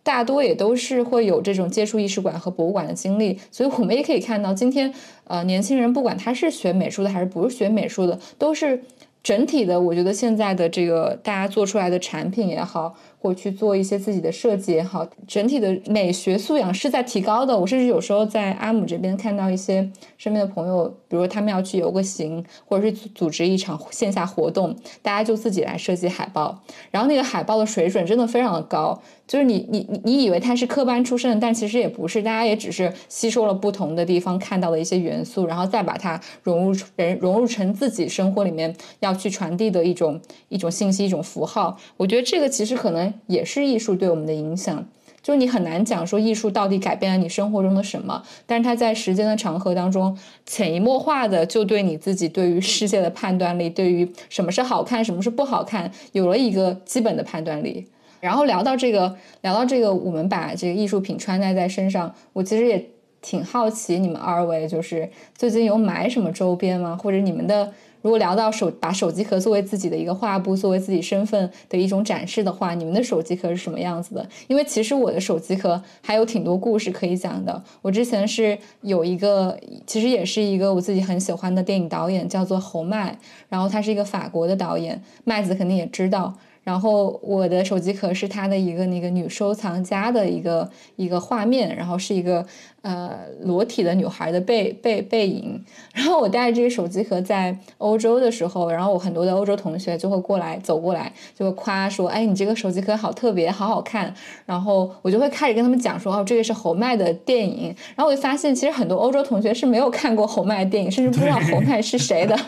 大多也都是会有这种接触艺术馆和博物馆的经历，所以我们也可以看到，今天呃年轻人不管他是学美术的还是不是学美术的，都是整体的。我觉得现在的这个大家做出来的产品也好。或去做一些自己的设计也好，整体的美学素养是在提高的。我甚至有时候在阿姆这边看到一些身边的朋友，比如他们要去游个行，或者是组织一场线下活动，大家就自己来设计海报，然后那个海报的水准真的非常的高。就是你你你你以为他是科班出身的，但其实也不是，大家也只是吸收了不同的地方看到的一些元素，然后再把它融入人融入成自己生活里面要去传递的一种一种信息一种符号。我觉得这个其实可能也是艺术对我们的影响。就是你很难讲说艺术到底改变了你生活中的什么，但是它在时间的长河当中潜移默化的就对你自己对于世界的判断力，对于什么是好看什么是不好看有了一个基本的判断力。然后聊到这个，聊到这个，我们把这个艺术品穿戴在身上，我其实也挺好奇，你们二位就是最近有买什么周边吗？或者你们的，如果聊到手把手机壳作为自己的一个画布，作为自己身份的一种展示的话，你们的手机壳是什么样子的？因为其实我的手机壳还有挺多故事可以讲的。我之前是有一个，其实也是一个我自己很喜欢的电影导演，叫做侯麦，然后他是一个法国的导演，麦子肯定也知道。然后我的手机壳是他的一个那个女收藏家的一个一个画面，然后是一个呃，裸体的女孩的背背背影。然后我带着这个手机壳在欧洲的时候，然后我很多的欧洲同学就会过来走过来，就会夸说：“哎，你这个手机壳好特别，好好看。”然后我就会开始跟他们讲说：“哦，这个是侯麦的电影。”然后我就发现，其实很多欧洲同学是没有看过侯麦的电影，甚至不知道侯麦是谁的。(laughs)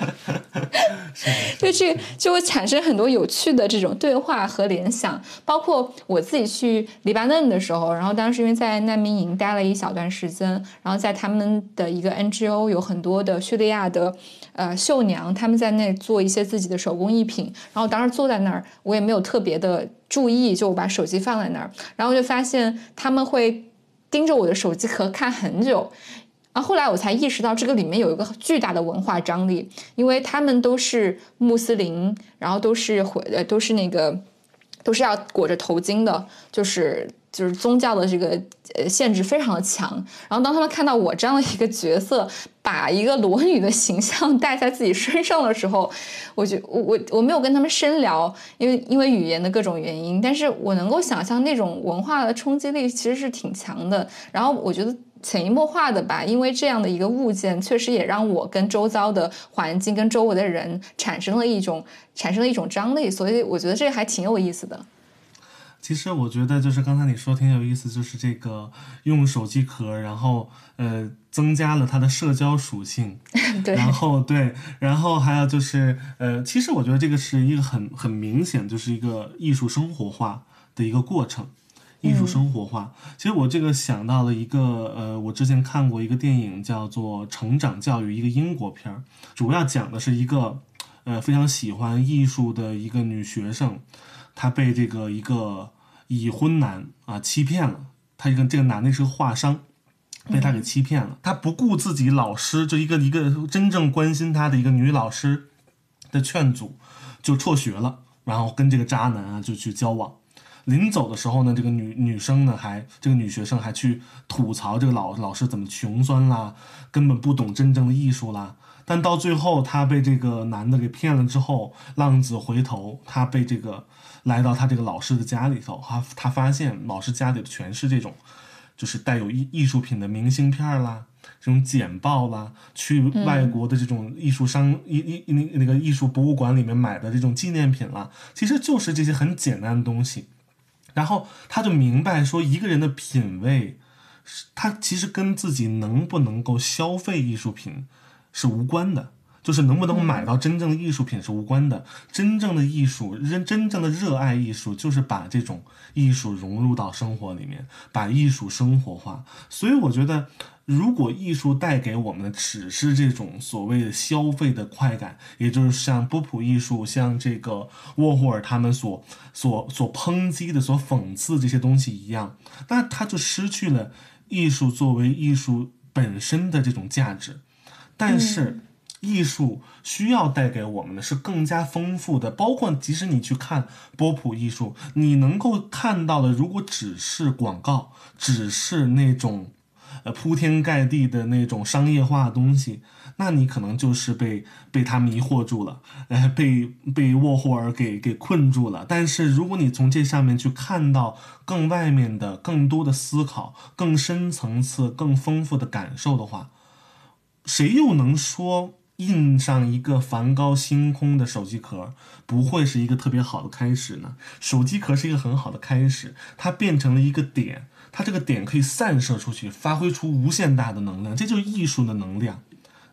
(laughs) 就这就会产生很多有趣的这种对话和联想。包括我自己去黎巴嫩的时候，然后当时因为在难民营待了一小段时。时间，然后在他们的一个 NGO 有很多的叙利亚的呃绣娘，他们在那做一些自己的手工艺品。然后当时坐在那儿，我也没有特别的注意，就把手机放在那儿，然后就发现他们会盯着我的手机壳看很久。然后后来我才意识到，这个里面有一个巨大的文化张力，因为他们都是穆斯林，然后都是回呃都是那个都是要裹着头巾的，就是。就是宗教的这个呃限制非常的强，然后当他们看到我这样的一个角色，把一个裸女的形象 (laughs) 带在自己身上的时候，我就我我我没有跟他们深聊，因为因为语言的各种原因，但是我能够想象那种文化的冲击力其实是挺强的。然后我觉得潜移默化的吧，因为这样的一个物件，确实也让我跟周遭的环境跟周围的人产生了一种产生了一种张力，所以我觉得这个还挺有意思的。
其实我觉得就是刚才你说挺有意思，就是这个用手机壳，然后呃增加了它的社交属性，(laughs)
对，
然后对，然后还有就是呃，其实我觉得这个是一个很很明显，就是一个艺术生活化的一个过程，艺术生活化。其实我这个想到了一个呃，我之前看过一个电影叫做《成长教育》，一个英国片儿，主要讲的是一个呃非常喜欢艺术的一个女学生，她被这个一个。已婚男啊欺骗了他，一个这个男的是个画商，被他给欺骗了。他不顾自己老师就一个一个真正关心他的一个女老师的劝阻，就辍学了，然后跟这个渣男啊就去交往。临走的时候呢，这个女女生呢还这个女学生还去吐槽这个老老师怎么穷酸啦，根本不懂真正的艺术啦。但到最后，她被这个男的给骗了之后，浪子回头，她被这个。来到他这个老师的家里头，他他发现老师家里全是这种，就是带有艺艺术品的明信片啦，这种简报啦，去外国的这种艺术商艺艺那那个艺术博物馆里面买的这种纪念品啦，其实就是这些很简单的东西。然后他就明白说，一个人的品味，他其实跟自己能不能够消费艺术品是无关的。就是能不能买到真正的艺术品是无关的，真正的艺术，真真正的热爱艺术，就是把这种艺术融入到生活里面，把艺术生活化。所以我觉得，如果艺术带给我们的只是这种所谓的消费的快感，也就是像波普艺术，像这个沃霍尔他们所所所抨击的、所讽刺这些东西一样，那它就失去了艺术作为艺术本身的这种价值。但是。艺术需要带给我们的是更加丰富的，包括即使你去看波普艺术，你能够看到的，如果只是广告，只是那种呃铺天盖地的那种商业化的东西，那你可能就是被被他迷惑住了，呃，被被沃霍尔给给困住了。但是如果你从这上面去看到更外面的、更多的思考、更深层次、更丰富的感受的话，谁又能说？印上一个梵高星空的手机壳，不会是一个特别好的开始呢？手机壳是一个很好的开始，它变成了一个点，它这个点可以散射出去，发挥出无限大的能量，这就是艺术的能量。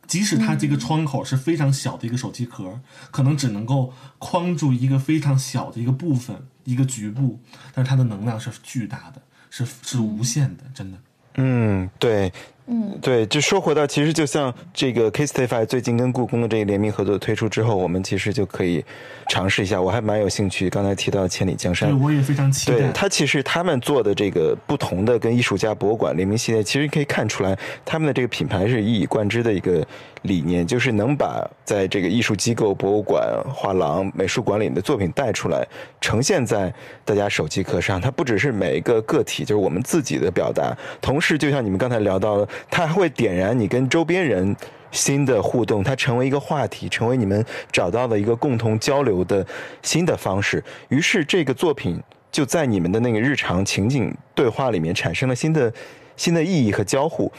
即使它这个窗口是非常小的一个手机壳，可能只能够框住一个非常小的一个部分，一个局部，但是它的能量是巨大的，是是无限的，真的。
嗯，对。
嗯，
对，就说回到，其实就像这个 Kastify 最近跟故宫的这个联名合作推出之后，我们其实就可以尝试一下。我还蛮有兴趣，刚才提到千里江山，
对，我也非常期
待。对他其实他们做的这个不同的跟艺术家博物馆联名系列，其实可以看出来他们的这个品牌是一以贯之的一个理念，就是能把在这个艺术机构、博物馆、画廊、美术馆里的作品带出来，呈现在大家手机壳上。它不只是每一个个体，就是我们自己的表达，同时就像你们刚才聊到。它还会点燃你跟周边人新的互动，它成为一个话题，成为你们找到了一个共同交流的新的方式。于是这个作品就在你们的那个日常情景对话里面产生了新的新的意义和交互。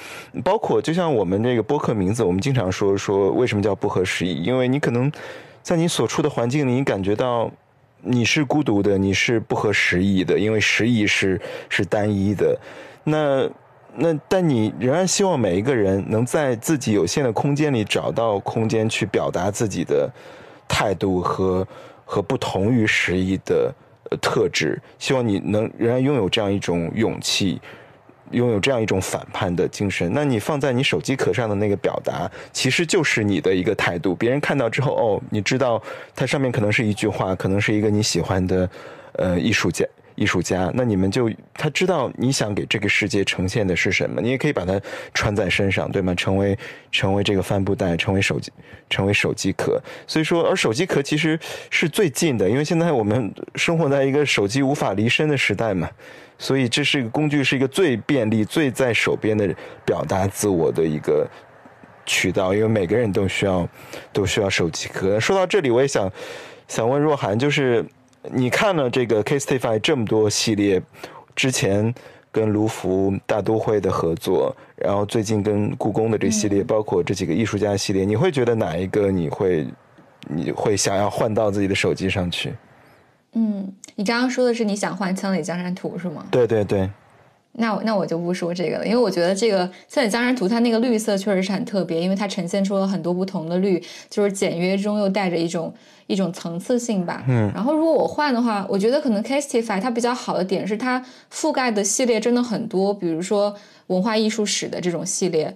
包括就像我们这个播客名字，我们经常说说为什么叫不合时宜，因为你可能在你所处的环境里，你感觉到你是孤独的，你是不合时宜的，因为时宜是是单一的。那那但你仍然希望每一个人能在自己有限的空间里找到空间去表达自己的态度和和不同于时宜的呃特质。希望你能仍然拥有这样一种勇气，拥有这样一种反叛的精神。那你放在你手机壳上的那个表达，其实就是你的一个态度。别人看到之后，哦，你知道它上面可能是一句话，可能是一个你喜欢的呃艺术家。艺术家，那你们就他知道你想给这个世界呈现的是什么，你也可以把它穿在身上，对吗？成为成为这个帆布袋，成为手机，成为手机壳。所以说，而手机壳其实是最近的，因为现在我们生活在一个手机无法离身的时代嘛，所以这是一个工具，是一个最便利、最在手边的表达自我的一个渠道。因为每个人都需要都需要手机壳。说到这里，我也想想问若涵，就是。你看了这个 Castify 这么多系列，之前跟卢浮大都会的合作，然后最近跟故宫的这系列，包括这几个艺术家系列，你会觉得哪一个你会你会想要换到自己的手机上去？
嗯，你刚刚说的是你想换《千里江山图》是吗？
对对对。
那我那我就不说这个了，因为我觉得这个《千里江山图》它那个绿色确实是很特别，因为它呈现出了很多不同的绿，就是简约中又带着一种一种层次性吧。嗯。然后如果我换的话，我觉得可能 Castify 它比较好的点是它覆盖的系列真的很多，比如说文化艺术史的这种系列。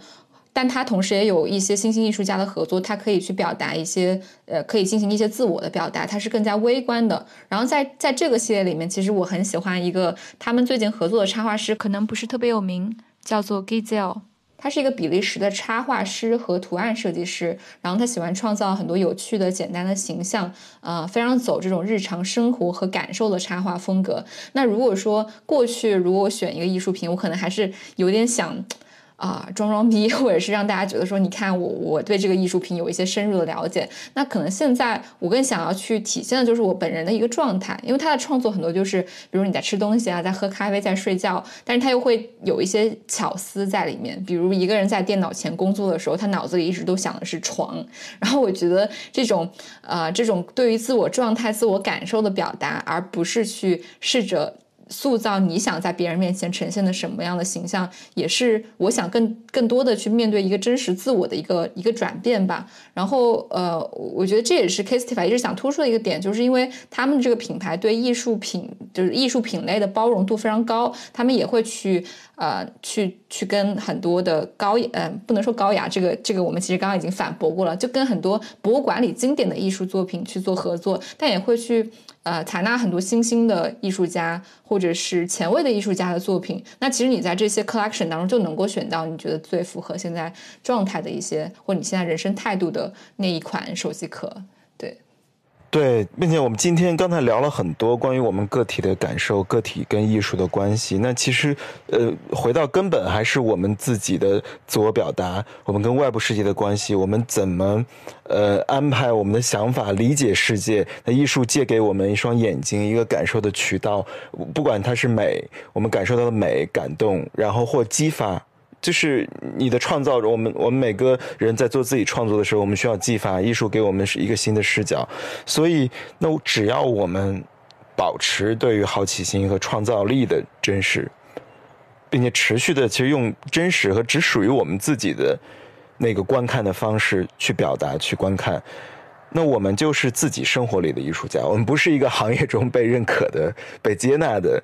但他同时也有一些新兴艺术家的合作，他可以去表达一些，呃，可以进行一些自我的表达，他是更加微观的。然后在在这个系列里面，其实我很喜欢一个他们最近合作的插画师，可能不是特别有名，叫做 Gizel，他是一个比利时的插画师和图案设计师。然后他喜欢创造很多有趣的、简单的形象，呃，非常走这种日常生活和感受的插画风格。那如果说过去如果我选一个艺术品，我可能还是有点想。啊，装装逼，或者是让大家觉得说，你看我，我对这个艺术品有一些深入的了解。那可能现在我更想要去体现的就是我本人的一个状态，因为他的创作很多就是，比如你在吃东西啊，在喝咖啡，在睡觉，但是他又会有一些巧思在里面。比如一个人在电脑前工作的时候，他脑子里一直都想的是床。然后我觉得这种，呃，这种对于自我状态、自我感受的表达，而不是去试着。塑造你想在别人面前呈现的什么样的形象，也是我想更更多的去面对一个真实自我的一个一个转变吧。然后，呃，我觉得这也是 k a s t i f y 一直想突出的一个点，就是因为他们这个品牌对艺术品就是艺术品类的包容度非常高，他们也会去呃去去跟很多的高呃不能说高雅，这个这个我们其实刚刚已经反驳过了，就跟很多博物馆里经典的艺术作品去做合作，但也会去。呃，采纳很多新兴的艺术家或者是前卫的艺术家的作品，那其实你在这些 collection 当中就能够选到你觉得最符合现在状态的一些，或你现在人生态度的那一款手机壳。
对，并且我们今天刚才聊了很多关于我们个体的感受，个体跟艺术的关系。那其实，呃，回到根本还是我们自己的自我表达，我们跟外部世界的关系，我们怎么，呃，安排我们的想法，理解世界。那艺术借给我们一双眼睛，一个感受的渠道，不管它是美，我们感受到的美，感动，然后或激发。就是你的创造，我们我们每个人在做自己创作的时候，我们需要激发艺术给我们是一个新的视角。所以，那只要我们保持对于好奇心和创造力的真实，并且持续的其实用真实和只属于我们自己的那个观看的方式去表达、去观看，那我们就是自己生活里的艺术家。我们不是一个行业中被认可的、被接纳的。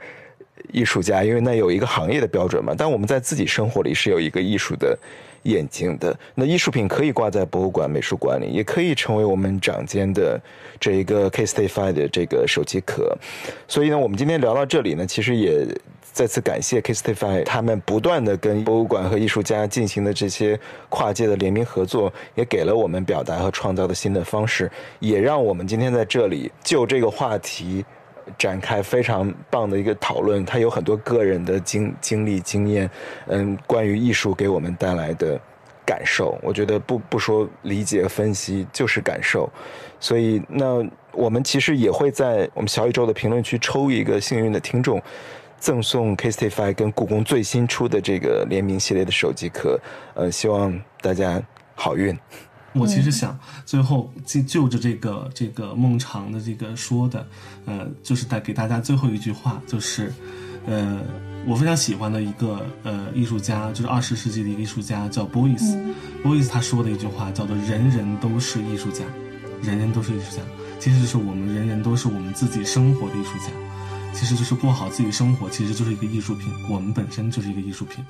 艺术家，因为那有一个行业的标准嘛，但我们在自己生活里是有一个艺术的眼睛的。那艺术品可以挂在博物馆、美术馆里，也可以成为我们掌间的这一个 Castify 的这个手机壳。所以呢，我们今天聊到这里呢，其实也再次感谢 Castify 他们不断的跟博物馆和艺术家进行的这些跨界的联名合作，也给了我们表达和创造的新的方式，也让我们今天在这里就这个话题。展开非常棒的一个讨论，他有很多个人的经经历经验，嗯，关于艺术给我们带来的感受，我觉得不不说理解分析就是感受，所以那我们其实也会在我们小宇宙的评论区抽一个幸运的听众。赠送 Castify 跟故宫最新出的这个联名系列的手机壳，呃，希望大家好运。
我其实想最后就就着这个这个孟尝的这个说的，呃，就是带给大家最后一句话，就是，呃，我非常喜欢的一个呃艺术家，就是二十世纪的一个艺术家叫 Boyce，Boyce、Boyce 他说的一句话叫做“人人都是艺术家，人人都是艺术家”，其实就是我们人人都是我们自己生活的艺术家，其实就是过好自己生活，其实就是一个艺术品，我们本身就是一个艺术品。